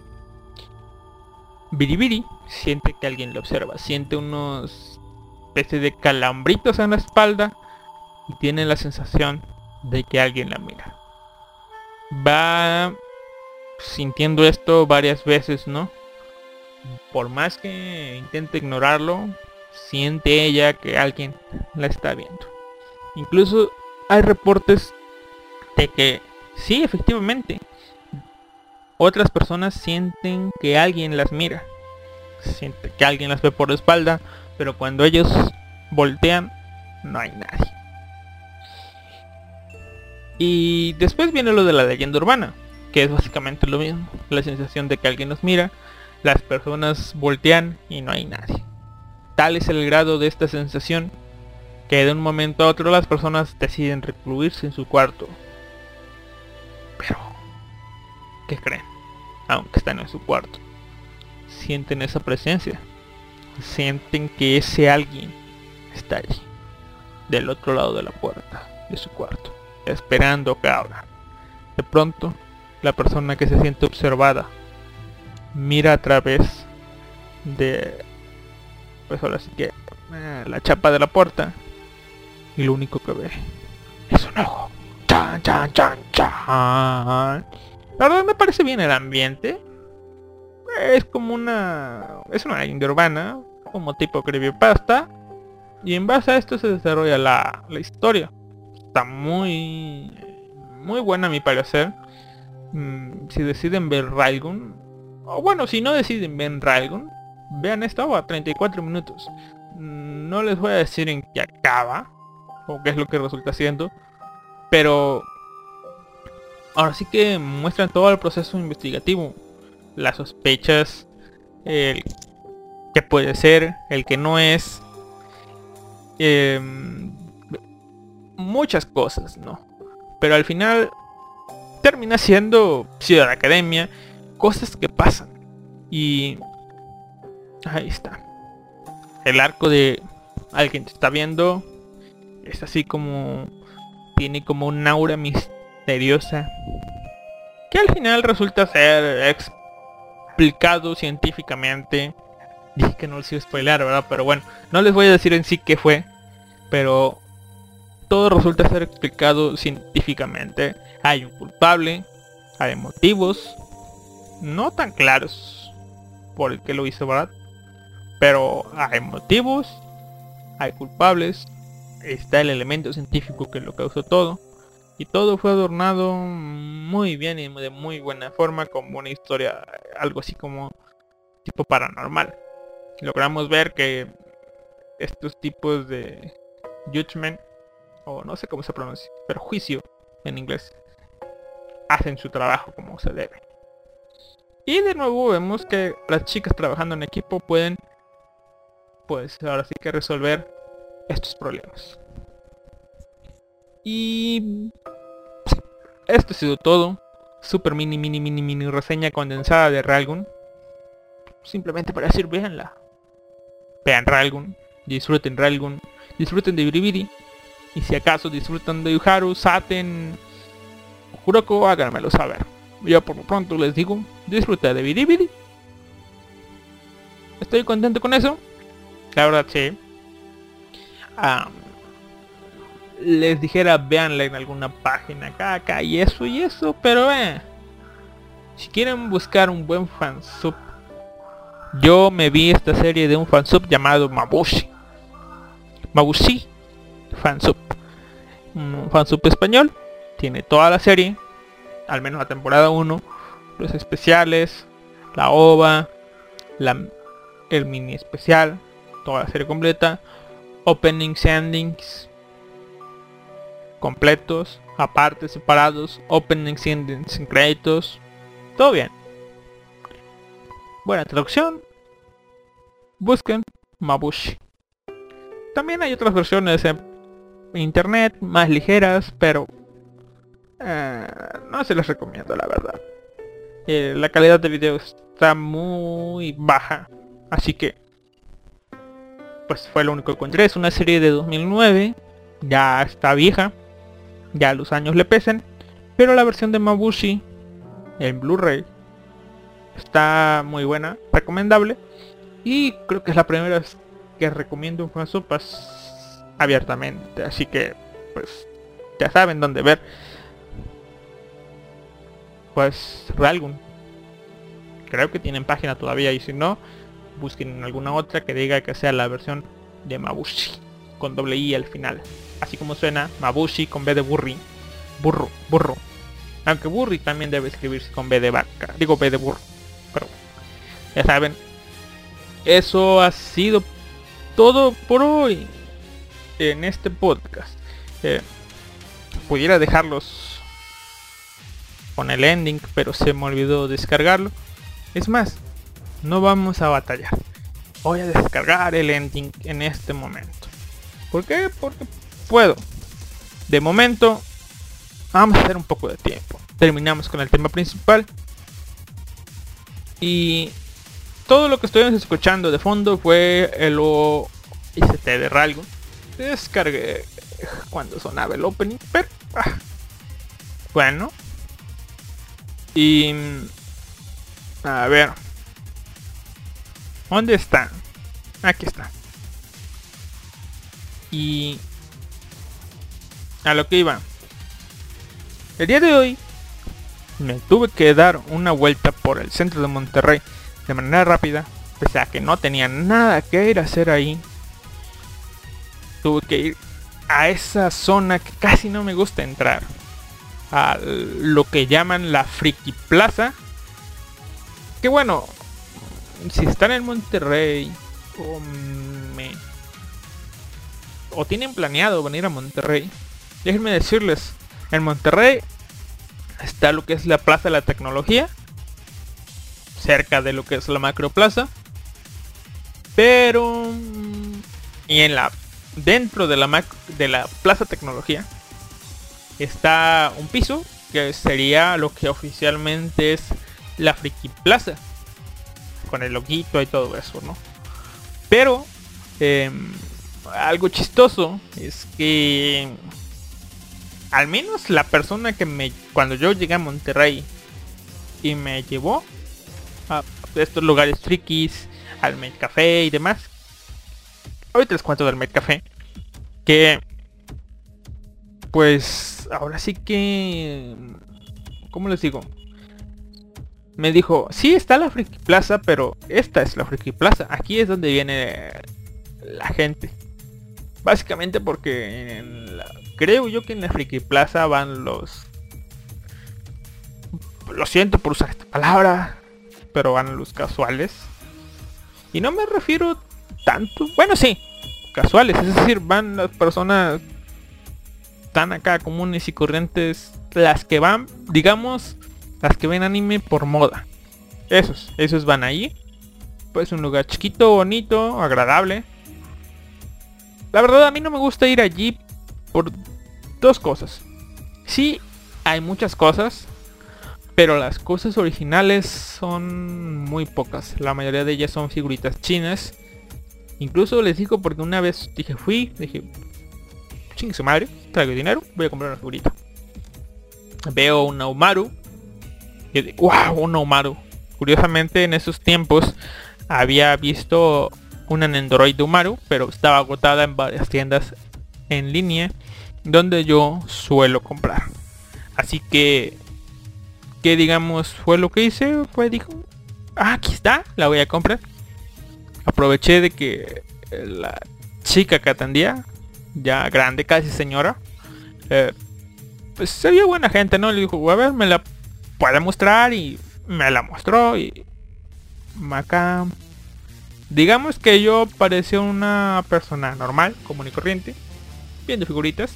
Biribiri siente que alguien le observa, siente unos especie de calambritos en la espalda y tiene la sensación de que alguien la mira. Va sintiendo esto varias veces, ¿no? Por más que intente ignorarlo, siente ella que alguien la está viendo. Incluso hay reportes de que sí, efectivamente, otras personas sienten que alguien las mira. Siente que alguien las ve por la espalda, pero cuando ellos voltean, no hay nadie. Y después viene lo de la leyenda urbana, que es básicamente lo mismo. La sensación de que alguien nos mira, las personas voltean y no hay nadie. Tal es el grado de esta sensación que de un momento a otro las personas deciden recluirse en su cuarto. Pero, ¿qué creen? Aunque están en su cuarto, sienten esa presencia. Sienten que ese alguien está allí, del otro lado de la puerta de su cuarto, esperando que abra. De pronto, la persona que se siente observada mira a través de pues ahora sí que eh, la chapa de la puerta y lo único que ve es un ojo. Chan, chan, chan, chan. La verdad me parece bien el ambiente. Es como una... Es una india urbana, como tipo creepypasta. Y en base a esto se desarrolla la, la historia. Está muy... Muy buena a mi parecer. Mm, si deciden ver Railgun. O bueno, si no deciden ver Railgun vean esta ova, 34 minutos. No les voy a decir en qué acaba, o qué es lo que resulta siendo, pero ahora sí que muestran todo el proceso investigativo, las sospechas, el que puede ser, el que no es, em, muchas cosas, ¿no? Pero al final termina siendo Ciudad Academia, cosas que pasan. Y Ahí está. El arco de alguien te está viendo. Es así como... Tiene como un aura misteriosa. Que al final resulta ser explicado científicamente. Dije que no les iba a spoiler, ¿verdad? Pero bueno, no les voy a decir en sí qué fue. Pero todo resulta ser explicado científicamente. Hay un culpable, hay motivos no tan claros por el que lo hizo, ¿verdad? Pero hay motivos hay culpables, está el elemento científico que lo causó todo. Y todo fue adornado muy bien y de muy buena forma como una historia, algo así como tipo paranormal. Logramos ver que estos tipos de judgment, o no sé cómo se pronuncia, pero juicio en inglés, hacen su trabajo como se debe. Y de nuevo vemos que las chicas trabajando en equipo pueden, pues ahora sí que resolver estos problemas. Y esto ha sido todo. Super mini, mini, mini, mini reseña condensada de Ralgun. Simplemente para decir, veanla. Vean Ralgun. Disfruten Ralgun. Disfruten de Biribiri. Y si acaso disfrutan de Yuharu, Saten, Kuroko, háganmelo saber. Yo por lo pronto les digo, disfruta de Biribiri. Estoy contento con eso. La verdad sí. Ah les dijera veanla en alguna página acá, acá y eso y eso, pero eh, si quieren buscar un buen fansub, yo me vi esta serie de un fansub llamado Mabushi. Mabushi fansub. Un fansub español, tiene toda la serie, al menos la temporada 1, los especiales, la OVA, el mini especial, toda la serie completa, openings, endings, completos, aparte, separados, openings sin créditos, todo bien. Buena traducción. Busquen Mabushi. También hay otras versiones en internet más ligeras, pero eh, no se les recomiendo la verdad. Eh, la calidad de video está muy baja, así que pues fue lo único que encontré. Es una serie de 2009, ya está vieja, ya los años le pesen, pero la versión de Mabushi en Blu-ray está muy buena, recomendable y creo que es la primera vez que recomiendo un fansopas abiertamente, así que pues ya saben dónde ver. Pues Ralgun. Creo que tienen página todavía y si no, busquen alguna otra que diga que sea la versión de Mabushi con doble I al final así como suena, Mabushi con B de burri, burro, burro. Aunque burri también debe escribirse con B de vaca, digo B de burro, pero ya saben. Eso ha sido todo por hoy en este podcast. Eh, pudiera dejarlos con el ending, pero se me olvidó descargarlo. Es más, no vamos a batallar. Voy a descargar el ending en este momento. ¿Por qué? Porque puedo. De momento, vamos a hacer un poco de tiempo. Terminamos con el tema principal. Y todo lo que estuvimos escuchando de fondo fue el OST de Ralgo. Descargué cuando sonaba el opening, pero ah, bueno. Y a ver. ¿Dónde está? Aquí está. Y a lo que iba. El día de hoy me tuve que dar una vuelta por el centro de Monterrey de manera rápida, pese a que no tenía nada que ir a hacer ahí. Tuve que ir a esa zona que casi no me gusta entrar. A lo que llaman la Friki Plaza. Que bueno, si están en Monterrey o tienen planeado venir a Monterrey, déjenme decirles, en Monterrey está lo que es la Plaza de la Tecnología, cerca de lo que es la Macro Plaza, pero y en la dentro de la de la Plaza Tecnología está un piso que sería lo que oficialmente es la Friki Plaza con el loguito y todo eso, ¿no? Pero em, algo chistoso es que al menos la persona que me cuando yo llegué a Monterrey y me llevó a estos lugares frikis, al Med Café y demás. Ahorita les cuento del Med Café. Que pues ahora sí que ¿cómo les digo? Me dijo, sí está la Friki Plaza, pero esta es la Friki Plaza. Aquí es donde viene la gente. Básicamente porque creo yo que en la Friki Plaza van los... Lo siento por usar esta palabra, pero van los casuales. Y no me refiero tanto... Bueno, sí, casuales, es decir, van las personas tan acá comunes y corrientes, las que van, digamos, las que ven anime por moda. Esos, esos van ahí. Pues un lugar chiquito, bonito, agradable. La verdad a mí no me gusta ir allí por dos cosas. Sí, hay muchas cosas, pero las cosas originales son muy pocas. La mayoría de ellas son figuritas chinas. Incluso les digo porque una vez dije fui, dije, chingue su madre, traigo dinero, voy a comprar una figurita. Veo un Umaru. Y digo, wow, un Umaru. Curiosamente en esos tiempos había visto una Android Umaru, pero estaba agotada en varias tiendas en línea donde yo suelo comprar. Así que, que digamos, fue lo que hice, pues dijo, ah, aquí está, la voy a comprar. Aproveché de que la chica que atendía, ya grande, casi señora, eh, pues se vio buena gente, ¿no? Le dijo, a ver, me la puede mostrar y me la mostró y acá digamos que yo parecía una persona normal, común y corriente, viendo figuritas,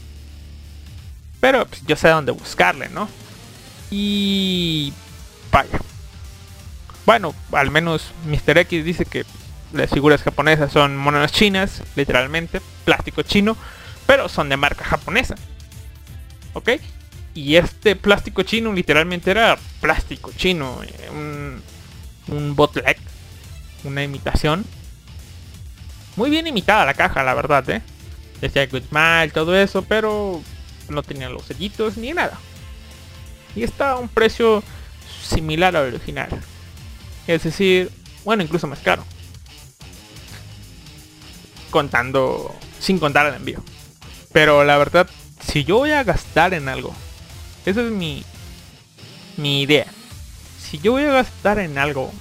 pero pues, yo sé dónde buscarle, ¿no? Y vaya. Bueno, al menos Mr. X dice que las figuras japonesas son monedas chinas, literalmente, plástico chino, pero son de marca japonesa. ¿Ok? Y este plástico chino literalmente era plástico chino, eh, un, un una imitación. Muy bien imitada la caja, la verdad, ¿eh? Decía Good Smile, todo eso, pero no tenía los sellitos ni nada. Y está a un precio similar al original. Es decir, bueno, incluso más caro. Contando, sin contar el envío. Pero la verdad, si yo voy a gastar en algo, esa es mi, mi idea. Si yo voy a gastar en algo,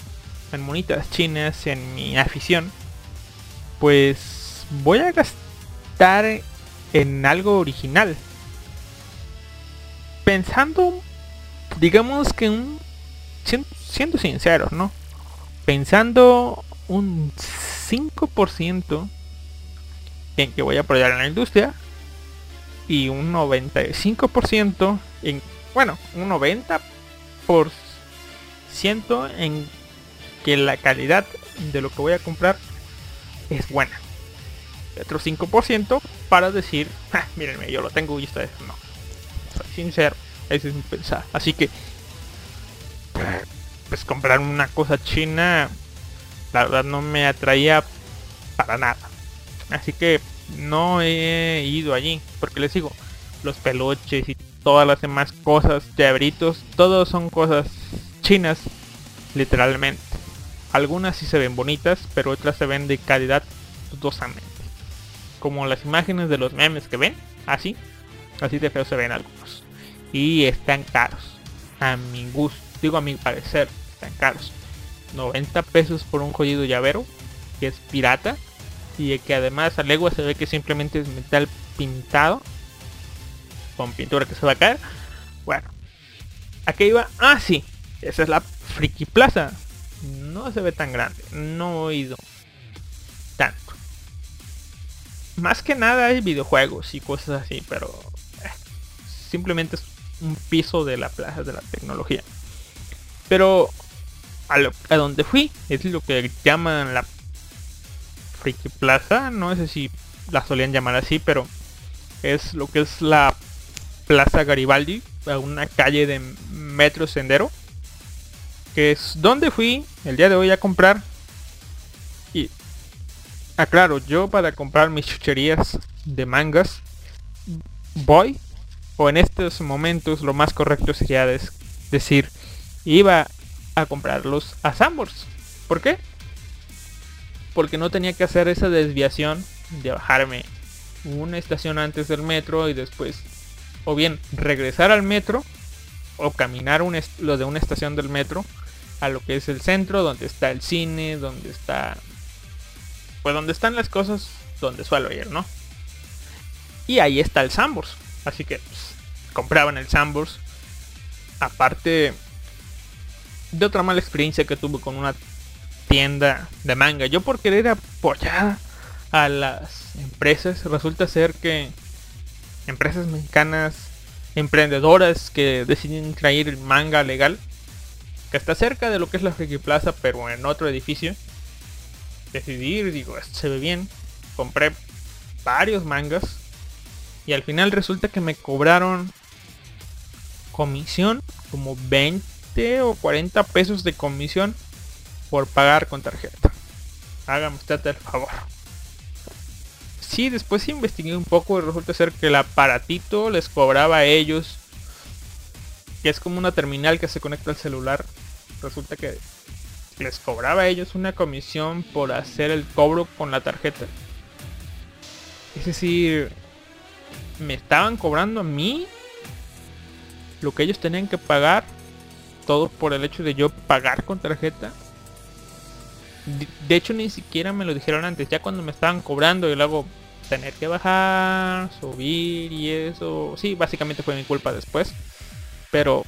en monitas chinas, en mi afición, pues voy a gastar en algo original. Pensando, digamos que un... Siendo, sinceros, ¿no? Pensando un 5% en que voy a apoyar en la industria y un 95% en... Bueno, un 90% en que la calidad de lo que voy a comprar es buena. Otro 5% para decir, "Ja, yo lo tengo y ustedes no. Soy sincero, ese es mi pensar. Así que, pues comprar una cosa china, la verdad no me atraía para nada. Así que no he ido allí, porque les digo, los peluches y todas las demás cosas, llaveritos, todos son cosas chinas, literalmente. Algunas sí se ven bonitas, pero otras se ven de calidad dudosamente. Como las imágenes de los memes que ven, así, así de feo se ven algunos. Y están caros, a mi gusto, digo a mi parecer, están caros. 90 pesos por un jodido llavero, que es pirata, y que además a legua se ve que simplemente es metal pintado, con pintura que se va a caer. Bueno, aquí iba, ah sí, esa es la Friki Plaza. No se ve tan grande, no he ido tanto. Más que nada hay videojuegos y cosas así, pero eh, simplemente es un piso de la plaza de la tecnología. Pero a, lo, a donde fui es lo que llaman la Friki Plaza, no sé si la solían llamar así, pero es lo que es la Plaza Garibaldi, una calle de metro sendero, que es donde fui el día de hoy a comprar. Y aclaro, yo para comprar mis chucherías de mangas voy, o en estos momentos lo más correcto sería decir, iba a comprarlos a Sambors. ¿Por qué? Porque no tenía que hacer esa desviación de bajarme una estación antes del metro y después o bien regresar al metro o caminar un lo de una estación del metro a lo que es el centro donde está el cine donde está pues donde están las cosas donde suelo ir no Y ahí está el Sambors. Así que pues, compraban el Sambors. Aparte de otra mala experiencia que tuve con una tienda de manga. Yo por querer apoyar a las empresas, resulta ser que empresas mexicanas emprendedoras que deciden traer manga legal, que está cerca de lo que es la Friki Plaza, pero en otro edificio, decidí digo, esto se ve bien, compré varios mangas y al final resulta que me cobraron comisión como 20 o 40 pesos de comisión por pagar con tarjeta. Hágame usted el favor. Sí, después investigué un poco y resulta ser que el aparatito les cobraba a ellos. Que es como una terminal que se conecta al celular. Resulta que les cobraba a ellos una comisión por hacer el cobro con la tarjeta. Es decir, me estaban cobrando a mí lo que ellos tenían que pagar. Todo por el hecho de yo pagar con tarjeta. De hecho ni siquiera me lo dijeron antes. Ya cuando me estaban cobrando y luego tener que bajar, subir y eso. Sí, básicamente fue mi culpa después. Pero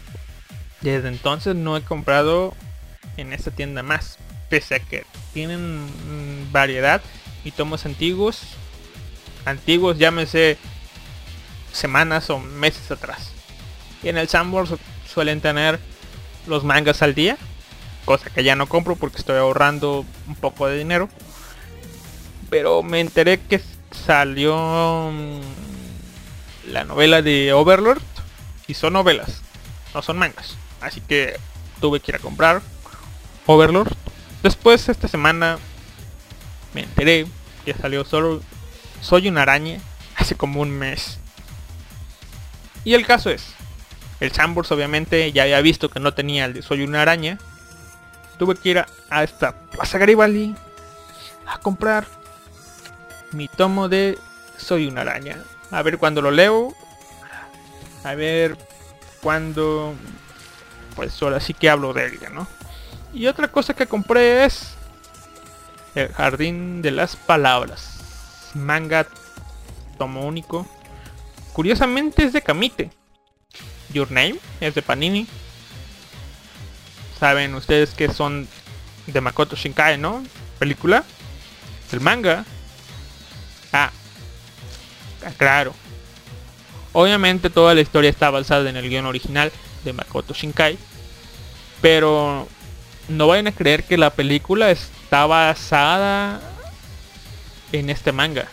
desde entonces no he comprado en esta tienda más. Pese a que tienen variedad y tomos antiguos. Antiguos, llámese semanas o meses atrás. Y en el Sandbox suelen tener los mangas al día. Cosa que ya no compro porque estoy ahorrando un poco de dinero. Pero me enteré que salió mm, la novela de Overlord. Y son novelas, no son mangas. Así que tuve que ir a comprar Overlord. Después esta semana me enteré que salió solo Soy una araña hace como un mes. Y el caso es, el Chambers obviamente ya había visto que no tenía el de Soy una araña. Tuve que ir a, esta Plaza Garibaldi a comprar mi tomo de Soy una araña. A ver cuando lo leo. A ver cuando... Pues ahora sí que hablo de ella, ¿no? Y otra cosa que compré es El Jardín de las Palabras. Manga tomo único. Curiosamente es de Kamite. Your Name es de Panini. Saben ustedes que son de Makoto Shinkai, ¿no? Película. El manga. Ah. Claro. Obviamente toda la historia está basada en el guion original de Makoto Shinkai. Pero no vayan a creer que la película está basada en este manga.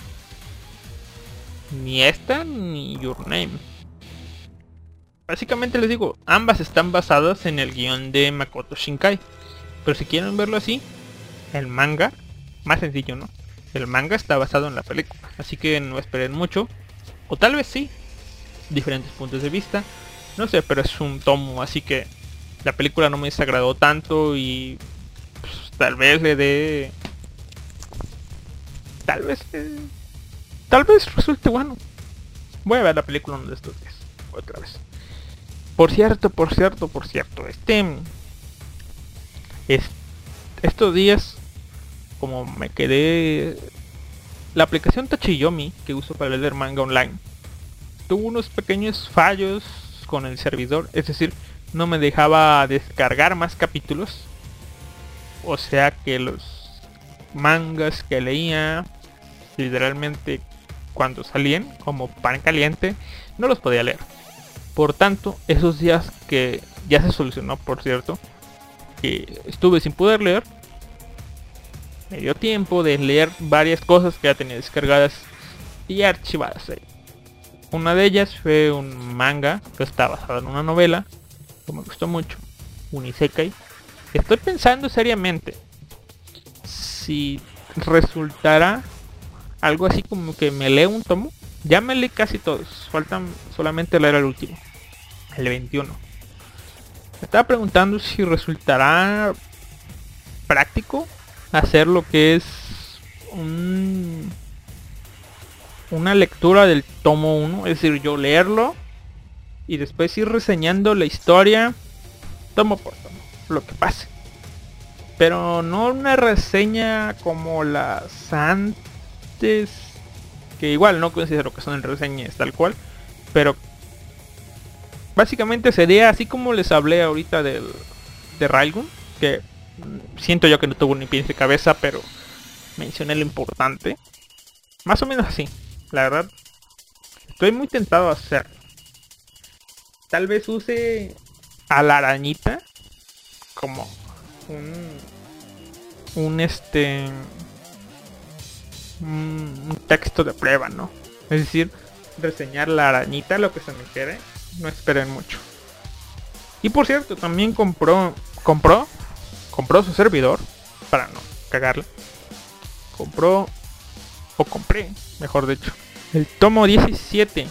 Ni esta ni Your Name. Básicamente les digo, ambas están basadas en el guion de Makoto Shinkai. Pero si quieren verlo así, el manga, más sencillo, ¿no? El manga está basado en la película. Así que no esperen mucho. O tal vez sí. Diferentes puntos de vista. No sé, pero es un tomo, así que la película no me desagradó tanto y pues, tal vez le dé tal vez eh, tal vez resulte bueno voy a ver la película uno de estos días otra vez por cierto por cierto por cierto este es, estos días como me quedé la aplicación Tachiyomi que uso para leer manga online tuvo unos pequeños fallos con el servidor es decir no me dejaba descargar más capítulos. O sea que los mangas que leía literalmente cuando salían como pan caliente no los podía leer. Por tanto, esos días que ya se solucionó, por cierto, que estuve sin poder leer, me dio tiempo de leer varias cosas que ya tenía descargadas y archivadas ahí. Una de ellas fue un manga que está basado en una novela me gustó mucho. Unisekai. Estoy pensando seriamente si resultará algo así como que me leo un tomo. Ya me leí casi todos. Faltan solamente leer el último. El 21. Me estaba preguntando si resultará práctico hacer lo que es un, una lectura del tomo 1. Es decir, yo leerlo y después ir reseñando la historia tomo por tomo, lo que pase. Pero no una reseña como las antes que igual no considero que son reseñas tal cual, pero básicamente sería así como les hablé ahorita del, de Railgun, que siento yo que no tuvo ni pies de cabeza, pero mencioné lo importante. Más o menos así, la verdad. Estoy muy tentado a hacer. Tal vez use a la arañita como un un este un texto de prueba, ¿no? Es decir, reseñar la arañita, lo que se me quede, no esperen mucho. Y por cierto, también compró compró compró su servidor para no cagarle. Compró o compré, mejor dicho, el tomo 17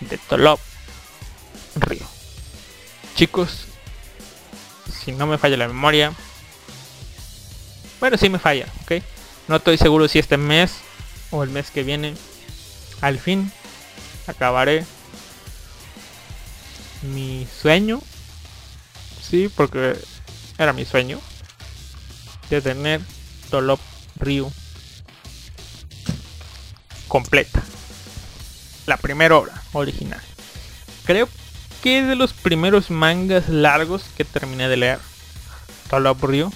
de Tolop Río. Chicos, si no me falla la memoria, bueno, sí me falla, ¿ok? No estoy seguro si este mes o el mes que viene, al fin, acabaré mi sueño. Sí, porque era mi sueño de tener Tolop Ryu completa. La primera obra original. Creo que es de los primeros mangas largos que terminé de leer. Tolop Ryu.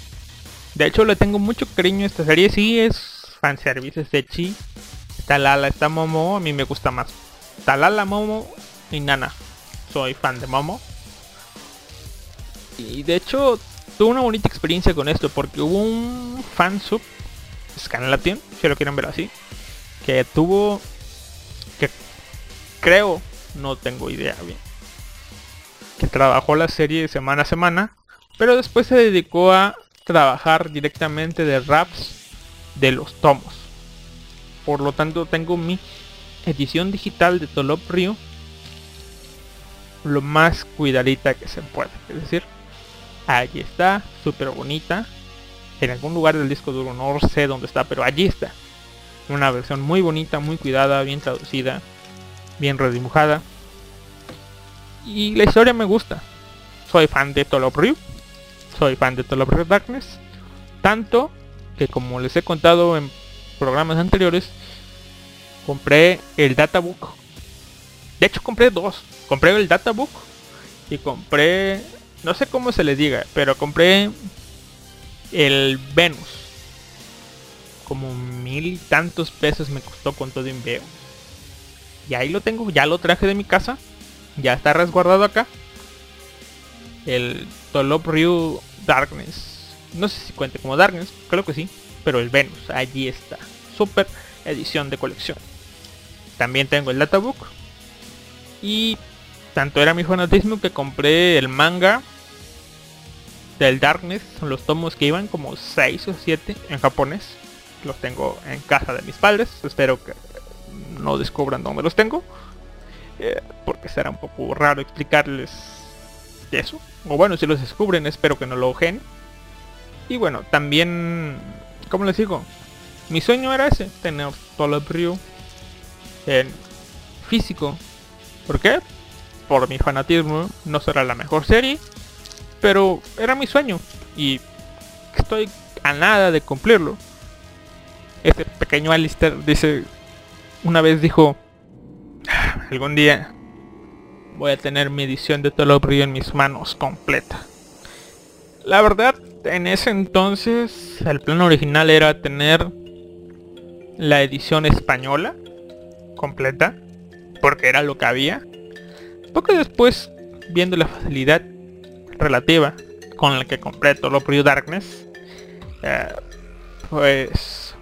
De hecho le tengo mucho cariño a esta serie. Sí es fanservice, es de Chi. Está Lala, está Momo. A mí me gusta más. Está Lala, Momo y Nana. Soy fan de Momo. Y de hecho tuve una bonita experiencia con esto. Porque hubo un fansub. Scanlation, si lo quieren ver así que tuvo que creo no tengo idea bien que trabajó la serie semana a semana pero después se dedicó a trabajar directamente de raps de los tomos por lo tanto tengo mi edición digital de Tolop Rio lo más cuidadita que se puede es decir allí está súper bonita en algún lugar del disco duro no sé dónde está pero allí está una versión muy bonita, muy cuidada, bien traducida, bien redibujada. Y la historia me gusta. Soy fan de Tolop Ryu. Soy fan de Tolop Ryu Darkness. Tanto que como les he contado en programas anteriores, compré el databook. De hecho compré dos. Compré el databook y compré, no sé cómo se les diga, pero compré el Venus como mil y tantos pesos me costó con todo envío. Y ahí lo tengo, ya lo traje de mi casa. Ya está resguardado acá. El Tolop Ryu Darkness. No sé si cuente como Darkness, creo que sí. Pero el Venus, allí está. Super edición de colección. También tengo el databook. Y tanto era mi fanatismo que compré el manga del Darkness. Son los tomos que iban como 6 o 7 en japonés los tengo en casa de mis padres. Espero que no descubran dónde los tengo. Eh, porque será un poco raro explicarles eso. O bueno, si los descubren, espero que no lo ojen. Y bueno, también, como les digo, mi sueño era ese, tener todo el Ryu en físico. ¿Por qué? Por mi fanatismo, no será la mejor serie, pero era mi sueño y estoy a nada de cumplirlo este pequeño Alistair dice, una vez dijo, algún día voy a tener mi edición de Tolop Rio en mis manos completa. La verdad, en ese entonces el plan original era tener la edición española completa, porque era lo que había. Poco después, viendo la facilidad relativa con la que compré Tolop Rio Darkness, eh, pues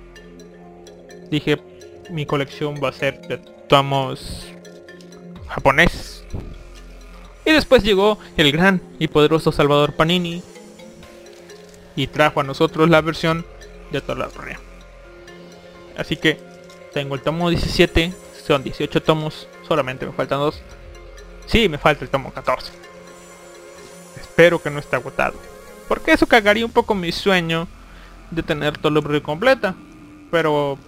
dije mi colección va a ser de tomos japonés. Y después llegó el gran y poderoso Salvador Panini y trajo a nosotros la versión de toda la Así que tengo el tomo 17, son 18 tomos, solamente me faltan dos. Sí, me falta el tomo 14. Espero que no esté agotado. Porque eso cagaría un poco mi sueño de tener todo el completa. Pero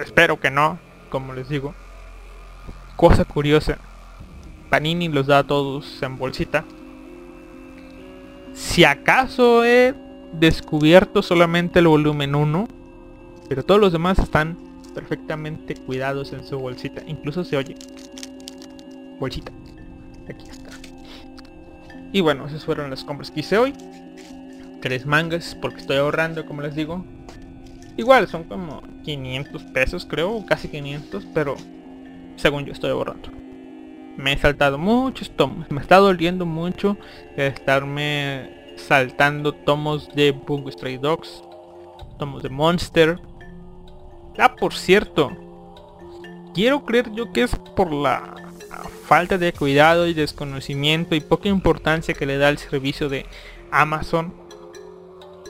Espero que no, como les digo. Cosa curiosa. Panini los da a todos en bolsita. Si acaso he descubierto solamente el volumen 1, pero todos los demás están perfectamente cuidados en su bolsita. Incluso se oye. Bolsita. Aquí está. Y bueno, esas fueron las compras que hice hoy. Tres mangas porque estoy ahorrando, como les digo. Igual, son como 500 pesos creo, casi 500, pero según yo estoy ahorrando. Me he saltado muchos tomos. Me está doliendo mucho estarme saltando tomos de Bungo Stray Dogs, tomos de Monster. Ah, por cierto, quiero creer yo que es por la falta de cuidado y desconocimiento y poca importancia que le da el servicio de Amazon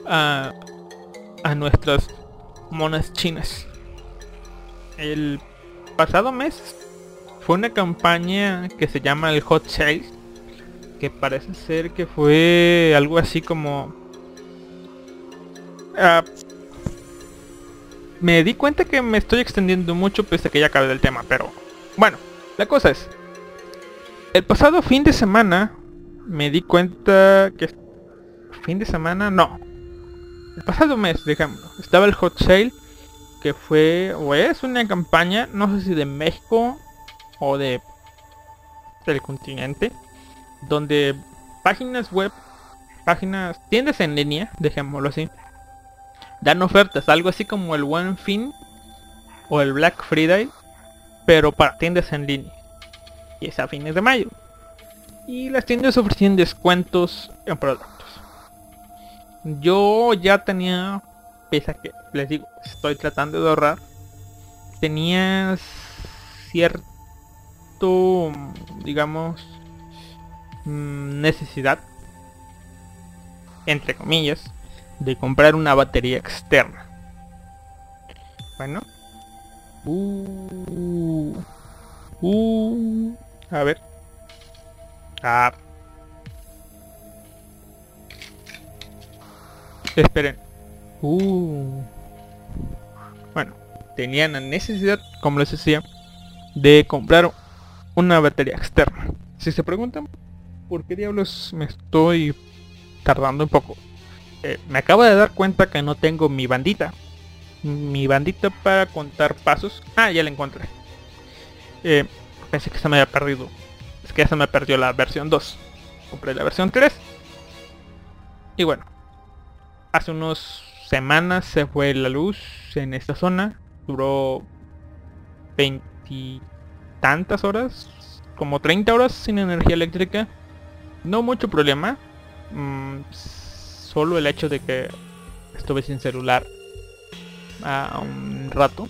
a, a nuestras monas chinas. El pasado mes fue una campaña que se llama el Hot Sale, que parece ser que fue algo así como... Ah, me di cuenta que me estoy extendiendo mucho pese a que ya acabé del tema, pero bueno, la cosa es, el pasado fin de semana me di cuenta que fin de semana no, el pasado mes, digamos, estaba el Hot Sale que fue o es una campaña, no sé si de México o de del continente, donde páginas web, páginas, tiendas en línea, dejémoslo así, dan ofertas, algo así como el One Fin o el Black Friday, pero para tiendas en línea. Y es a fines de mayo. Y las tiendas ofrecían descuentos en productos. Yo ya tenía, pese a que les digo, estoy tratando de ahorrar, tenía cierto digamos, mm, necesidad, entre comillas, de comprar una batería externa. Bueno. Uh, uh, a ver. Ah. Esperen. Uh. Bueno, tenían la necesidad, como les decía, de comprar una batería externa. Si se preguntan por qué diablos me estoy tardando un poco, eh, me acabo de dar cuenta que no tengo mi bandita. Mi bandita para contar pasos. Ah, ya la encontré. Eh, pensé que se me había perdido. Es que ya se me perdió la versión 2. Compré la versión 3. Y bueno. Hace unas semanas se fue la luz en esta zona. Duró 20 tantas horas, como 30 horas sin energía eléctrica. No mucho problema. Mm, solo el hecho de que estuve sin celular a un rato.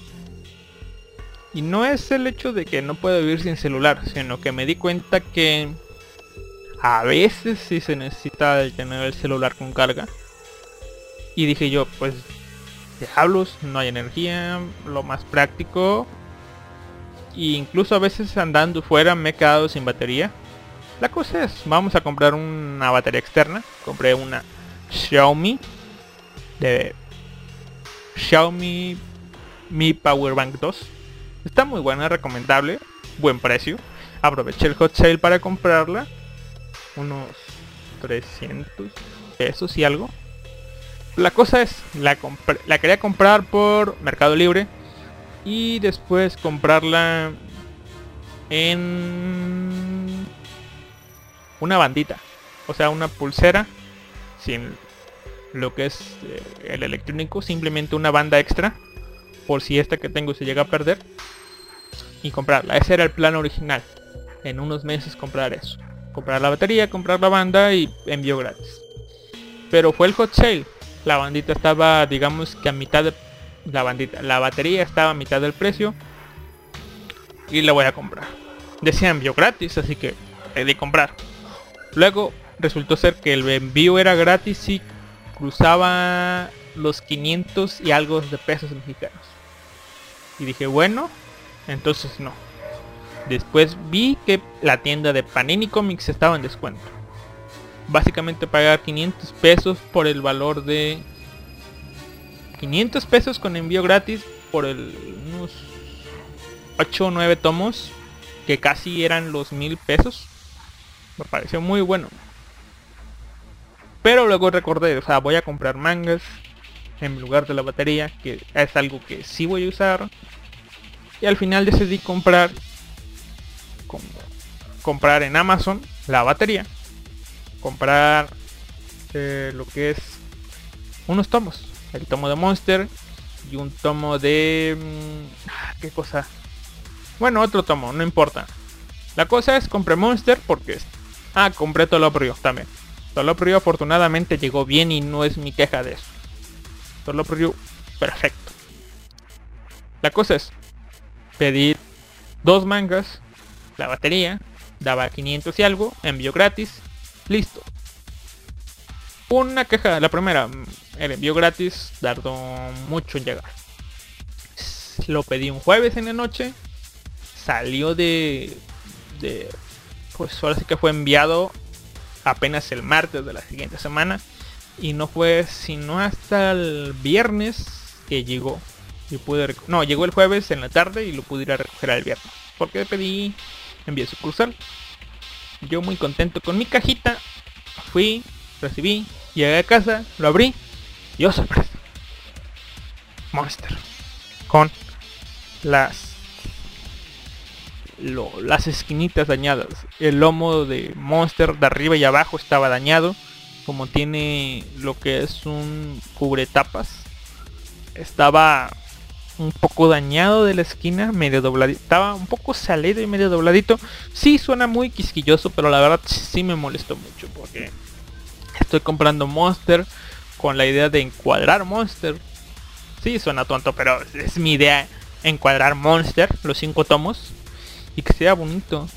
Y no es el hecho de que no puedo vivir sin celular, sino que me di cuenta que a veces sí se necesita tener el celular con carga. Y dije yo, pues diablos, no hay energía, lo más práctico y incluso a veces andando fuera me he quedado sin batería. La cosa es, vamos a comprar una batería externa. Compré una Xiaomi de Xiaomi Mi Power Bank 2. Está muy buena, recomendable, buen precio. Aproveché el hot sale para comprarla. Unos 300 pesos y algo. La cosa es, la, la quería comprar por Mercado Libre y después comprarla en una bandita o sea una pulsera sin lo que es eh, el electrónico simplemente una banda extra por si esta que tengo se llega a perder y comprarla ese era el plan original en unos meses comprar eso comprar la batería comprar la banda y envío gratis pero fue el hot sale la bandita estaba digamos que a mitad de la bandita. La batería estaba a mitad del precio. Y la voy a comprar. Decía envío gratis, así que de comprar. Luego resultó ser que el envío era gratis y cruzaba los 500 y algo de pesos mexicanos. Y dije, bueno, entonces no. Después vi que la tienda de Panini Comics estaba en descuento. Básicamente pagar 500 pesos por el valor de 500 pesos con envío gratis por el, unos 8 o 9 tomos que casi eran los mil pesos. Me pareció muy bueno. Pero luego recordé, o sea, voy a comprar mangas en lugar de la batería, que es algo que sí voy a usar. Y al final decidí comprar comprar en Amazon la batería. Comprar eh, lo que es unos tomos. El tomo de Monster y un tomo de... Mm, ah, ¿Qué cosa? Bueno, otro tomo, no importa. La cosa es, compré Monster porque... Ah, compré Toloprio también. Toloprio afortunadamente llegó bien y no es mi queja de eso. Toloprio perfecto. La cosa es, pedir dos mangas, la batería, daba 500 y algo, envío gratis, listo. Una queja, la primera, el envío gratis tardó mucho en llegar. Lo pedí un jueves en la noche, salió de pues ahora sí que fue enviado apenas el martes de la siguiente semana. Y no fue sino hasta el viernes que llegó. Y pude no llegó el jueves en la tarde y lo pude ir a recoger el viernes. Porque pedí envío sucursal yo muy contento con mi cajita. Fui recibí llegué a casa lo abrí y oh sorpresa monster. Con las las esquinitas dañadas. El lomo de Monster de arriba y abajo estaba dañado. Como tiene lo que es un cubretapas. Estaba un poco dañado de la esquina, medio dobladito. Estaba un poco salido y medio dobladito. Sí suena muy quisquilloso, pero la verdad sí me molestó mucho porque estoy comprando Monster con la idea de encuadrar Monster. Sí suena tonto, pero es mi idea encuadrar Monster, los cinco tomos y que sea bonito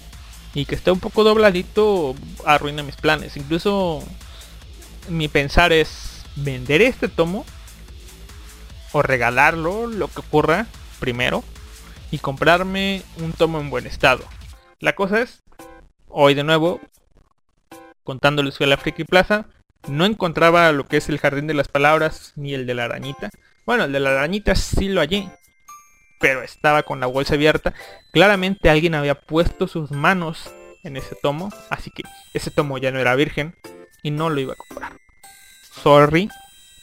y que esté un poco dobladito arruina mis planes. Incluso mi pensar es vender este tomo o regalarlo, lo que ocurra primero y comprarme un tomo en buen estado. La cosa es, hoy de nuevo, contándoles que la Friki Plaza, no encontraba lo que es el jardín de las palabras ni el de la arañita. Bueno, el de la arañita sí lo hallé, pero estaba con la bolsa abierta. Claramente alguien había puesto sus manos en ese tomo, así que ese tomo ya no era virgen y no lo iba a comprar. Sorry,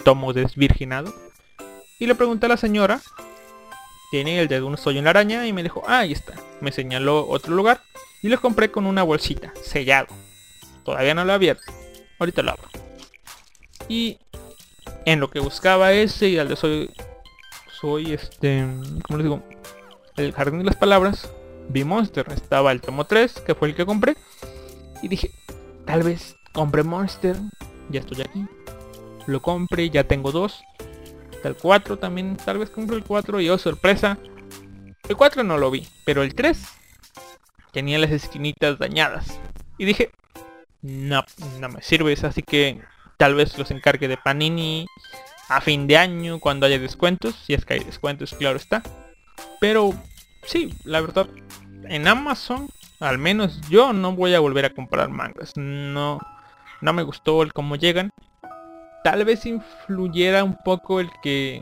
tomo desvirginado. Y le pregunté a la señora, tiene el de un soy en la araña y me dijo, ah, ahí está. Me señaló otro lugar y lo compré con una bolsita, sellado. Todavía no lo he abierto. Ahorita lo abro. Y en lo que buscaba ese y al de soy soy este, ¿cómo les digo? El jardín de las palabras, vi Monster, estaba el tomo 3, que fue el que compré, y dije, tal vez compre Monster, ya estoy aquí, lo compré, ya tengo dos, el 4 también, tal vez compre el 4 y oh sorpresa, el 4 no lo vi, pero el 3 tenía las esquinitas dañadas, y dije, no, no me sirves, así que tal vez los encargue de Panini a fin de año cuando haya descuentos, si es que hay descuentos, claro está. Pero sí, la verdad, en Amazon, al menos yo no voy a volver a comprar mangas. No, no me gustó el cómo llegan. Tal vez influyera un poco el que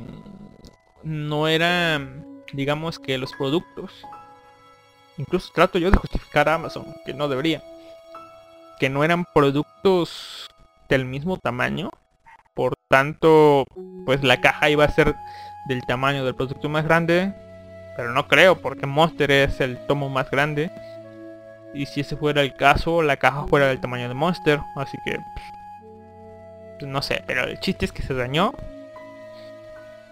no era, digamos que los productos. Incluso trato yo de justificar a Amazon, que no debería. Que no eran productos del mismo tamaño por tanto, pues la caja iba a ser del tamaño del producto más grande. Pero no creo, porque Monster es el tomo más grande. Y si ese fuera el caso, la caja fuera del tamaño de Monster. Así que... Pues, no sé, pero el chiste es que se dañó.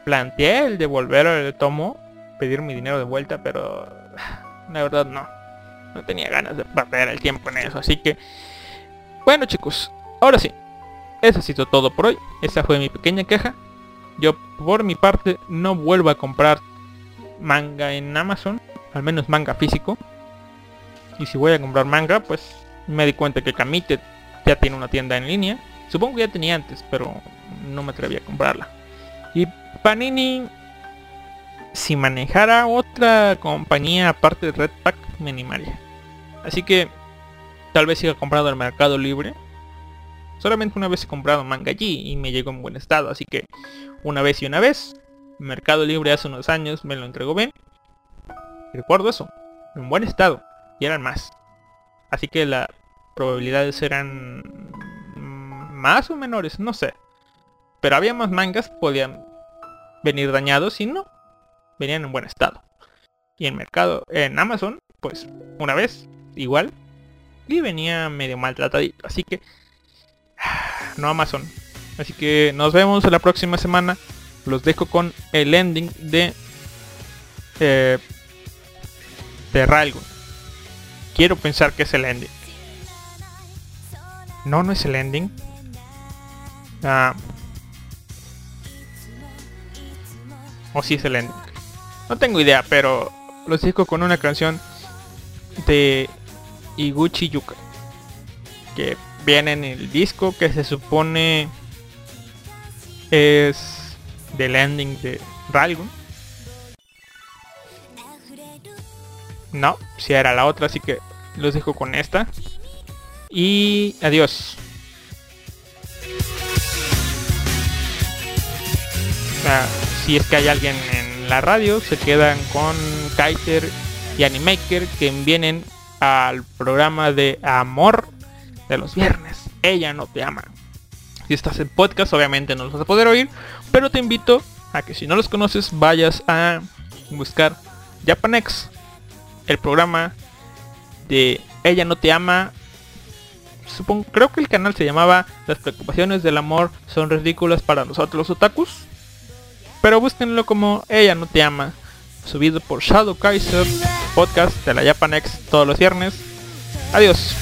Planteé el devolver el tomo. Pedir mi dinero de vuelta, pero... La verdad no. No tenía ganas de perder el tiempo en eso. Así que... Bueno chicos, ahora sí. Eso ha sido todo por hoy. Esa fue mi pequeña queja. Yo por mi parte no vuelvo a comprar manga en Amazon. Al menos manga físico. Y si voy a comprar manga, pues me di cuenta que Kamite ya tiene una tienda en línea. Supongo que ya tenía antes, pero no me atreví a comprarla. Y Panini, si manejara otra compañía aparte de Redpack, me animaría. Así que tal vez siga comprando el Mercado Libre Solamente una vez he comprado manga allí y me llegó en buen estado, así que una vez y una vez. Mercado Libre hace unos años me lo entregó bien. Recuerdo eso, en buen estado, y eran más. Así que las probabilidades eran más o menores, no sé. Pero había más mangas, podían venir dañados y no, venían en buen estado. Y en mercado, en Amazon, pues una vez, igual. Y venía medio maltratadito. Así que, no Amazon. Así que nos vemos la próxima semana. Los dejo con el ending de... Eh, de Ralgo. Quiero pensar que es el ending. No, no es el ending. Ah. O si es el ending. No tengo idea, pero los dejo con una canción de Iguchi Yuka. Que viene en el disco que se supone es del ending de Ralgun. No, si era la otra, así que los dejo con esta. Y adiós. si es que hay alguien en la radio, se quedan con Kaiser y Animaker que vienen al programa de amor de los viernes. Ella no te ama. Si estás en podcast, obviamente no los vas a poder oír, pero te invito a que si no los conoces, vayas a buscar Japanex, el programa de Ella no te ama. Supongo, creo que el canal se llamaba Las preocupaciones del amor son ridículas para nosotros los otakus. Pero búsquenlo como Ella no te ama. Subido por Shadow Kaiser, podcast de la Japanex todos los viernes. Adiós.